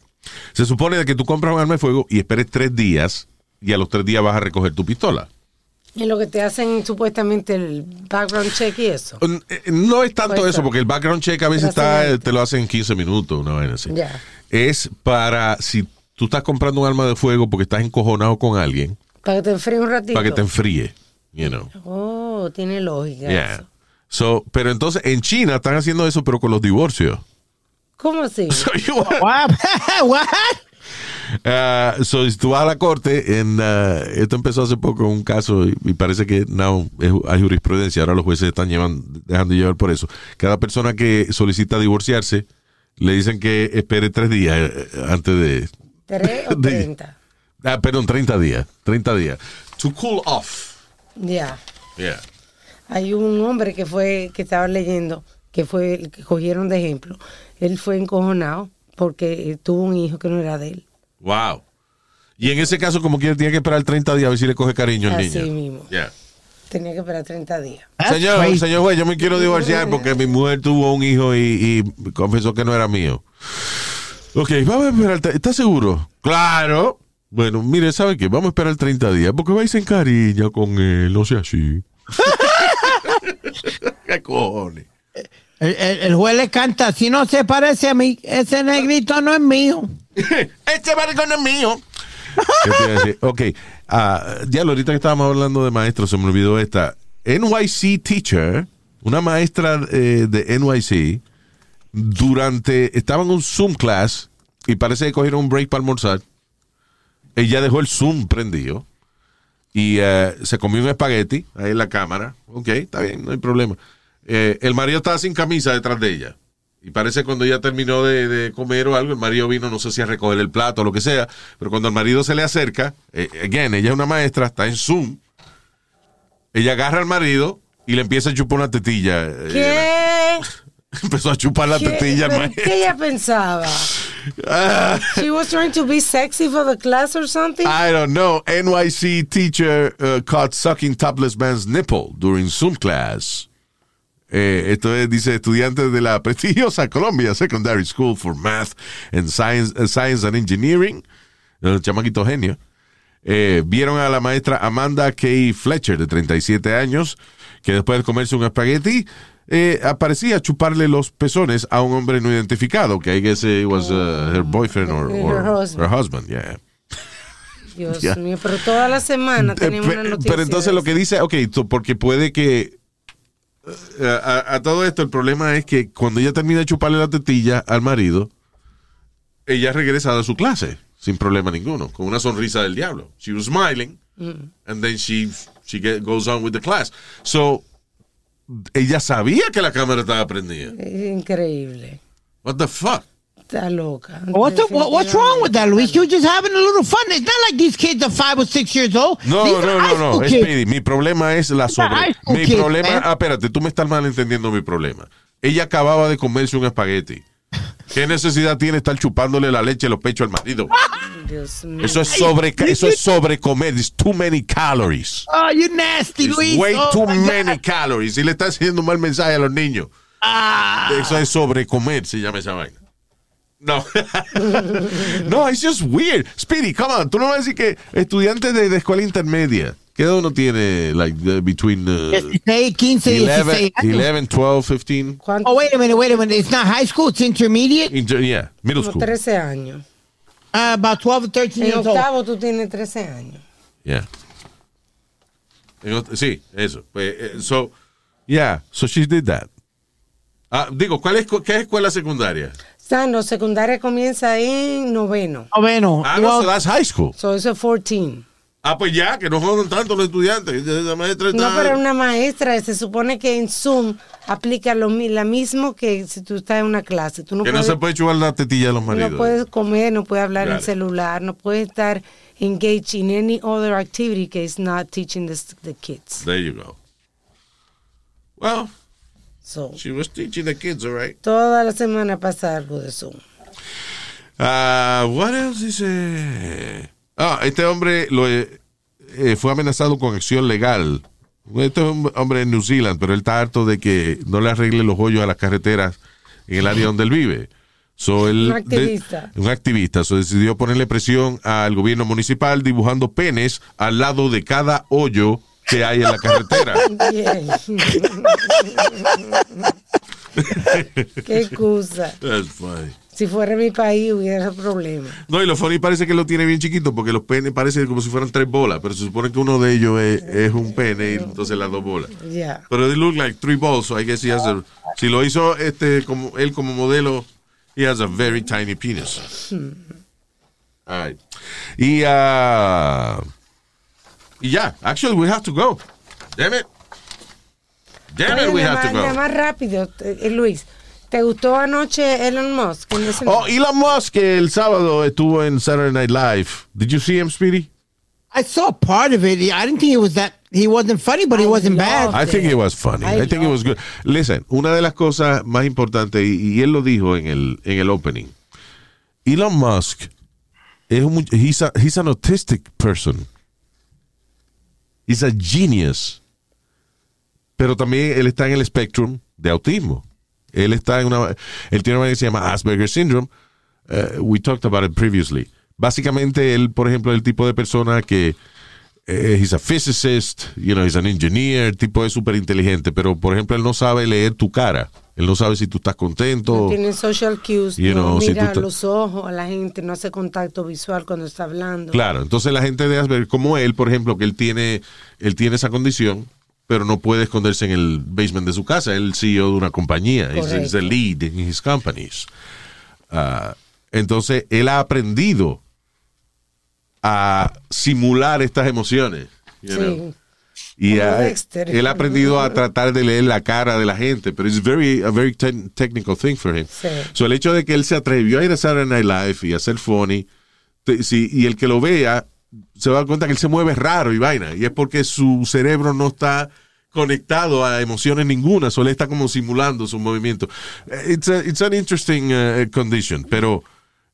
se supone de que tú compras un arma de fuego y esperes tres días y a los tres días vas a recoger tu pistola. Y lo que te hacen supuestamente el background check y eso. N- eh, No es tanto eso, porque el background check a veces está, hace- te lo hacen en 15 minutos, una vaina así. Es para, si tú estás comprando un arma de fuego porque estás encojonado con alguien, Para que te enfríe un ratito. para que te enfríe, you know. Oh, tiene lógica Yeah. eso. So, pero entonces en China están haciendo eso, pero con los divorcios. ¿Cómo así? So, you- What? what? Ah, so, si tú vas a la corte, en, ah, esto empezó hace poco un caso y, y parece que now es- hay jurisprudencia. Ahora los jueces están llevan, dejando llevar por eso. Cada persona que solicita divorciarse le dicen que espere tres días eh, antes de. ¿Tres o treinta? Ah, perdón, 30 días. 30 días. To cool off. Ya. Yeah. Hay un hombre que fue, que estaba leyendo, que fue el que cogieron de ejemplo. Él fue encojonado porque tuvo un hijo que no era de él. Wow. Y en ese caso, como quiera, tiene que esperar 30 días a ver si le coge cariño al Así niño. mismo. Yeah. tenía que esperar 30 días. Señor, señor juez, yo me quiero divorciar porque mi mujer tuvo un hijo y, y confesó que no era mío. Ok, vamos a esperar. ¿Estás seguro? Claro. Bueno, mire, ¿sabe qué? Vamos a esperar 30 días porque vais en cariño con él, no sea así. ¿Qué cojones? El, el- el juez le canta, si no se parece a mí, ese negrito no es mío. este barco no es mío. Ok, ah, ya ahorita que estábamos hablando de maestros, se me olvidó esta. NYC teacher, una maestra eh, de NYC, durante, estaba en un Zoom class y parece que cogieron un break para almorzar. Ella dejó el Zoom prendido y eh, se comió un espagueti ahí en la cámara. Ok, está bien, no hay problema. Eh, el marido estaba sin camisa detrás de ella. Y parece que cuando ella terminó de, de comer o algo, el marido vino, no sé si a recoger el plato o lo que sea, pero cuando el marido se le acerca, eh, again, ella es una maestra, está en Zoom, ella agarra al marido y le empieza a chupar una tetilla. Eh, ¿Qué? Empezó a chupar la ¿Qué, tetilla al ¿Pero maestro. ¿Qué ella pensaba? She was trying to be sexy for the class or something? I don't know. NYC teacher uh, caught sucking topless man's nipple during Zoom class. Eh, esto es, dice, estudiantes de la prestigiosa Columbia Secondary School for Math and Science, uh, Science and Engineering, el chamaquito genio, eh, vieron a la maestra Amanda K. Fletcher, de 37 años, que después de comerse un espagueti, eh, aparecía chuparle los pezones a un hombre no identificado, que I guess it was uh, her boyfriend or, Her or husband. her husband, yeah. Dios mío, pero toda la semana tenemos una noticia. pero entonces lo que dice, ok, porque puede que a, a todo esto el problema es que cuando ella termina de chuparle la tetilla al marido, ella regresa a su clase sin problema ninguno, con una sonrisa del diablo. She was smiling Mm. and then she she get- goes on with the class. So ella sabía que la cámara estaba prendida. Increíble. What the fuck? Está loca. What's, the- what- what's wrong with that, Luis? You're just having a little fun. It's not like these kids are five or six years old. No, These no, no, no. Speedy, mi problema es la sobre. Mi kids, problema, man. ah, espérate, tú me estás malentendiendo mi problema. Ella acababa de comerse un espagueti. ¿Qué necesidad tiene estar chupándole la leche a los pechos al marido? Dios mío. Eso es sobre, eso es sobre comer. It's too many calories. Oh, you nasty, It's Luis. way Oh, too my God. many calories. Y le está haciendo un mal mensaje a los niños. Ah. Eso es sobre comer, se llama esa vaina. No. no, it's just weird. Speedy, come on. Tú no vas a decir que estudiantes de, de escuela intermedia, ¿qué edad uno tiene, like, uh, between uh, 16, 15, 11, 16 años. 11, 12, 15? ¿Cuánto? Oh, wait a minute, wait a minute. It's not high school, it's intermediate. Inter- yeah, middle Como school. 13 años. Uh, about 12 or 13 En years old. octavo tú tienes 13 años. Yeah. Sí, eso. Pues, eh, so, yeah, so she did that. Ah, digo, ¿cuál es, ¿qué es escuela secundaria? Sano, secundaria comienza en noveno. Noveno. Ah, no, Well, so that's high school. So eso es 14. Ah, pues ya, que no jodan tanto los estudiantes. La maestra No, está- pero una maestra se supone que en Zoom aplica lo la mismo que si tú estás en una clase. Tú no, que no puedes, se puede chupar la tetilla de los maridos. no puedes comer, no puedes hablar Got en celular, no puedes estar engaged in any other activity que is not teaching the, the kids. There you go. Well, So, she was teaching the kids, all right. toda la semana pasa algo de Zoom. Ah, what else dice? Ah, este hombre lo, eh, eh, fue amenazado con acción legal. Este es un hombre en New Zealand, pero él está harto de que no le arregle los hoyos a las carreteras en el área donde él vive. So, él Un activista. de- un activista. So, decidió ponerle presión al gobierno municipal dibujando penes al lado de cada hoyo que hay en la carretera. Bien. Qué excusa. That's funny. Si fuera mi país hubiera problema. No, y lo funny parece que lo tiene bien chiquito porque los penes parecen como si fueran tres bolas, pero se supone que uno de ellos es, es un pene y entonces las dos bolas. Ya. Pero they look like three balls, so I guess he has a, si lo hizo este como él como modelo, he has a very tiny penis. All right. Y ah, y ya, actually we have to go. Damn it. Damn it, we have más, to go. más rápido, eh, Luis. ¿Te gustó anoche Elon Musk? En ese- Oh, Elon Musk el sábado estuvo en Saturday Night Live. Did you see him, Speedy? I saw part of it. I didn't think it was that. He wasn't funny, but he I wasn't love bad. I think it was funny. I I, think it was good. Listen, una de las cosas más importantes, y, y él lo dijo en el, en el opening, Elon Musk es un, he's, a- he's an autistic person. He's a genius. pero también él está en el spectrum de autismo. Él está en una, él tiene una que se llama Asperger syndrome. Uh, we talked about it previously. Básicamente él, por ejemplo, es el tipo de persona que eh, he's a physicist, you know, he's an engineer, tipo es súper inteligente, pero por ejemplo él no sabe leer tu cara. Él no sabe si tú estás contento. No tiene social cues, You no know, si mira los ojos a la gente, no hace contacto visual cuando está hablando. Claro, entonces la gente de Asperger, como él, por ejemplo, que él tiene, él tiene esa condición, pero no puede esconderse en el basement de su casa. Él es el CEO de una compañía. The Correcto. lead in his companies. Ah, entonces, él ha aprendido a simular estas emociones. you Sí. Y ha- él ha aprendido a tratar de leer la cara de la gente, pero es very, a very te- technical thing for him. Sí. So, el hecho de que él se atrevió a ir a Saturday Night Live y a ser funny, te- si- y el que lo vea se va a dar cuenta que él se mueve raro y vaina, y es porque su cerebro no está conectado a emociones ninguna, solo está como simulando su movimiento. Eh, It's, a- it's an interesting uh, condition, pero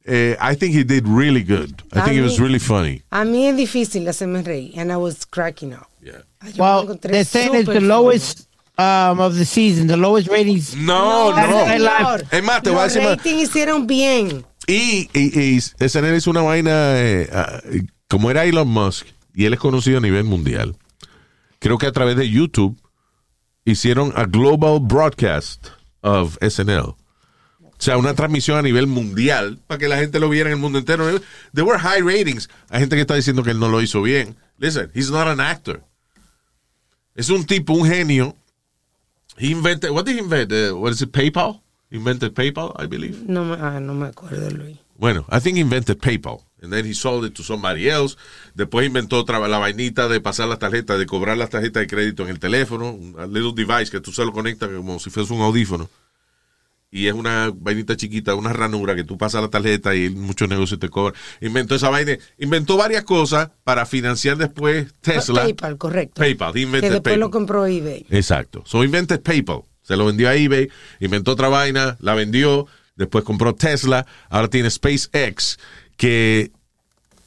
eh, I think he did really good. I A think it was mí- really funny. A mí es difícil hacerme reír, and I was cracking up. Yeah. Well, they're saying it's the lowest um, of the season, the lowest ratings. No, no. No. Es más, te voy a decir más. hicieron bien. Y, y, y SNL hizo una vaina, eh, ah, como era Elon Musk, y él es conocido a nivel mundial, creo que a través de YouTube hicieron a global broadcast of SNL. O sea, una transmisión a nivel mundial para que la gente lo viera en el mundo entero. There were high ratings. Hay gente que está diciendo que él no lo hizo bien. Listen, he's not an actor. Es un tipo, un genio. He invented, what did he invent? Uh, what is it, PayPal? Invented PayPal, I believe. No, me- ah, no me acuerdo, Luis. Bueno, I think he invented PayPal. And then he sold it to somebody else. Después inventó otra, la vainita de pasar las tarjetas, de cobrar las tarjetas de crédito en el teléfono. Un little device que tú se lo conectas como si fuese un audífono. Y es una vainita chiquita, una ranura que tú pasas la tarjeta y muchos negocios te cobran. Inventó esa vaina. Inventó varias cosas para financiar después Tesla. PayPal, correcto. PayPal. Que después PayPal. lo compró eBay. Exacto. So invented PayPal. Se lo vendió a eBay, inventó otra vaina, la vendió, después compró Tesla, ahora tiene SpaceX, que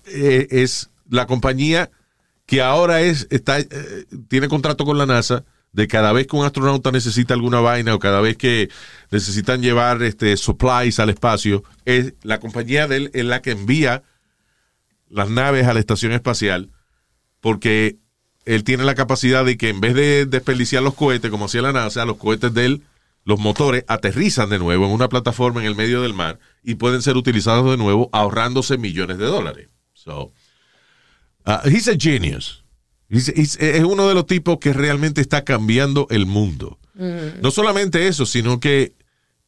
eh, es la compañía que ahora es está eh, tiene contrato con la NASA de cada vez que un astronauta necesita alguna vaina o cada vez que necesitan llevar este supplies al espacio, es la compañía de él es la que envía las naves a la estación espacial porque él tiene la capacidad de que en vez de desperdiciar los cohetes, como hacía la NASA, los cohetes de él, los motores aterrizan de nuevo en una plataforma en el medio del mar y pueden ser utilizados de nuevo ahorrándose millones de dólares. So, uh, he's a genius. Es uno de los tipos que realmente está cambiando el mundo. No solamente eso, sino que,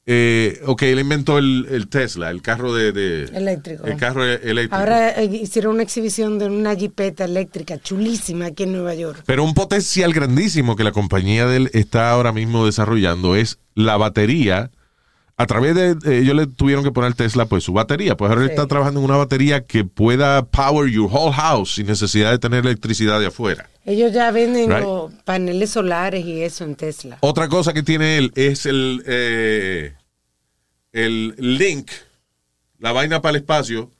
eh, ok, él inventó el, el Tesla, el carro de, de- Eléctrico. El carro e- eléctrico. Ahora eh, hicieron una exhibición de una jipeta eléctrica chulísima aquí en Nueva York. Pero un potencial grandísimo que la compañía de él está ahora mismo desarrollando es la batería. A través de eh, ellos le tuvieron que poner Tesla pues su batería. Pues ahora él Sí. está trabajando en una batería que pueda power your whole house sin necesidad de tener electricidad de afuera. Ellos ya venden Right. los paneles solares y eso en Tesla. Otra cosa que tiene él es el, eh, el link, la vaina para el espacio,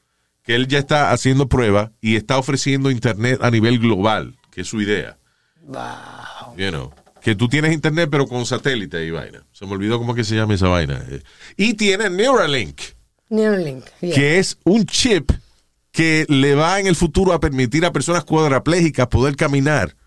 que él ya está haciendo prueba y está ofreciendo internet a nivel global, que es su idea. Wow. You know, que tú tienes internet pero con satélite y vaina. Se me olvidó cómo que se llama esa vaina. Eh, Y tiene Neuralink, Neuralink. yeah. que es un chip que le va en el futuro a permitir a personas cuadraplégicas poder caminar,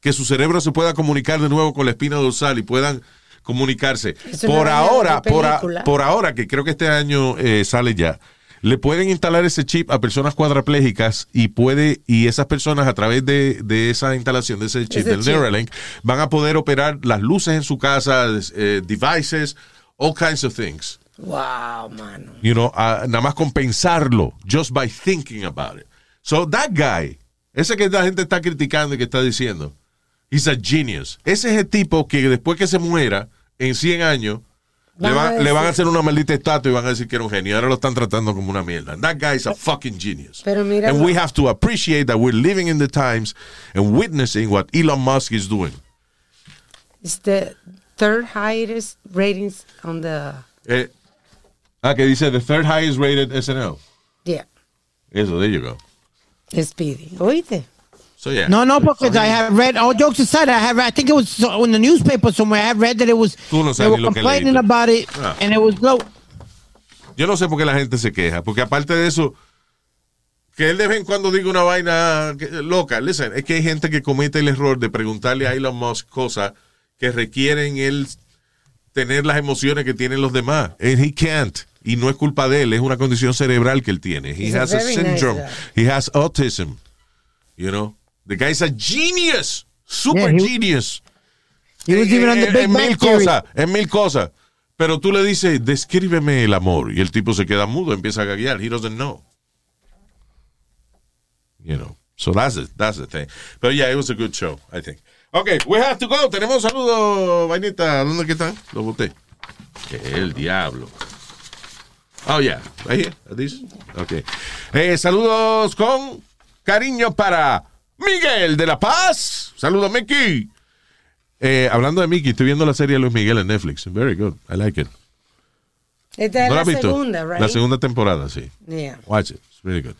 que su cerebro se pueda comunicar de nuevo con la espina dorsal y puedan comunicarse. Es Por ahora, a- por ahora, que creo que este año eh, sale ya, le pueden instalar ese chip a personas cuadraplégicas y puede y esas personas a través de, de esa instalación de ese chip Ese del chip. Neuralink van a poder operar las luces en su casa, eh, devices, all kinds of things. Wow, mano. You know, a- nada más compensarlo just by thinking about it. So that guy, ese que la gente está criticando y que está diciendo, he's a genius. Ese es el tipo que después que se muera en 100 años le, Van a va- le van a hacer una maldita estatua y van a decir que era un genio. Ahora lo están tratando como una mierda. That guy is a fucking genius. Pero mira and we have to appreciate that we're living in the times and witnessing what Elon Musk is doing. It's the third highest ratings on the. Eh, ah, que dice the third highest rated SNL. Yeah. Eso, there you go. Speedy. ¿Oíste? So, yeah. No, no, because I have read. All jokes aside, I have. I think it was in the newspaper somewhere. I have read that it was. Tú no they were lo que complaining about it, Ah. and it was low. Yo no sé por qué la gente se queja, porque aparte de eso, que él de vez en cuando diga una vaina loca, listen, es que hay gente que comete el error de preguntarle a Elon Musk cosas que requieren él tener las emociones que tienen los demás. And he can't. Y no es culpa de él, es una condición cerebral que él tiene. He has a, nice syndrome. he has autism. You know? The guy's a genius. Super Yeah, he- genius. He was En- even on the en- Big en mil cosas, en mil cosas. Pero tú le dices, descríbeme el amor. Y el tipo se queda mudo, empieza a gaguear. He doesn't know. You know. So that's it. That's the thing. Pero yeah, it was a good show, I think. Okay, we have to go. Tenemos saludos, vainita. ¿Dónde que están? Los boté. El diablo. Oh, yeah. Right here. At this? Okay. Eh, saludos con cariño para Miguel de la Paz. Saludos, Mickey. Eh, hablando de Mickey, estoy viendo la serie de Luis Miguel en Netflix. Very good. I like it. Esta es ¿No la la segunda, right? La segunda temporada, sí. Yeah. Watch it. It's really good.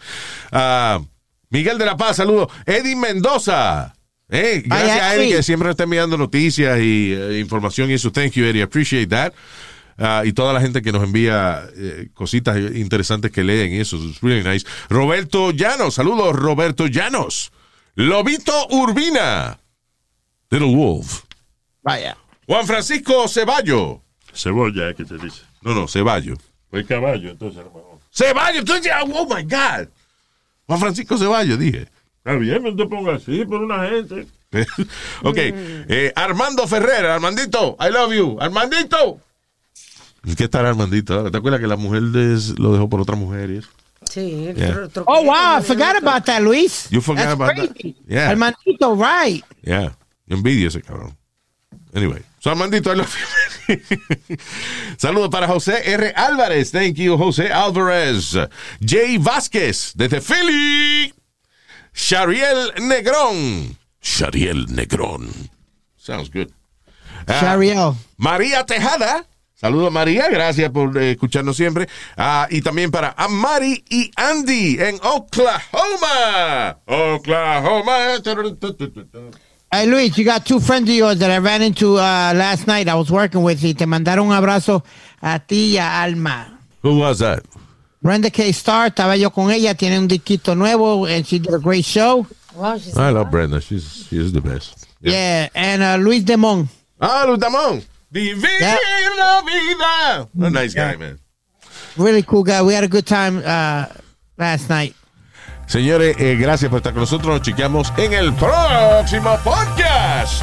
Ah, Miguel de la Paz, saludos. Eddie Mendoza. Eh, gracias Ay, a Eddie sí. que siempre nos está enviando noticias y eh, información y eso. Thank you, Eddie. Appreciate that. Ah, y toda la gente que nos envía eh, cositas interesantes que leen y eso. It's really nice. Roberto Llanos. Saludos, Roberto Llanos. Lobito Urbina. Little Wolf. Vaya. Juan Francisco Ceballo. Cebolla, ¿qué te dice? No, no, Ceballo. Pues caballo, entonces mejor. Ceballo, tú dices, oh my God. Juan Francisco Ceballo, dije. Está bien, no te pongas así por una gente. ok. eh, Armando Ferrer, Armandito, I love you. Armandito. ¿Qué estará Armandito? ¿Te acuerdas que la mujer des- lo dejó por otra mujer y eso? Sí. Yeah. Oh wow, I forgot about that, Luis. You forgot That's about that? crazy. Yeah. Armandito, right? Yeah. Envidia ese cabrón. Anyway. So Armandito, I love you. Saludos para José R. Álvarez. Thank you, José Álvarez. Jay Vázquez, desde Philly. Shariel Negrón. Shariel Negrón. Sounds good. Ah, Shariel. María Tejada. Saludos María, gracias por eh, escucharnos siempre. Ah, y también para Amari y Andy en Oklahoma. Oklahoma. Hey Luis, you got two friends of yours that I ran into uh, last night. I was working with y te mandaron un abrazo a ti y a Alma. Who was that? Brenda K. Star, estaba yo con ella, tiene un disquito nuevo, and she did a great show. Wow, she's I love Brenda. She's she's the best. Yeah, and uh, Luis Demon. Ah, Luz Damón. Vivir Yeah. la vida. A nice guy, man. Really cool guy. We had a good time uh, last night. Señores, eh, gracias por estar con nosotros. Nos chequeamos en el próximo podcast.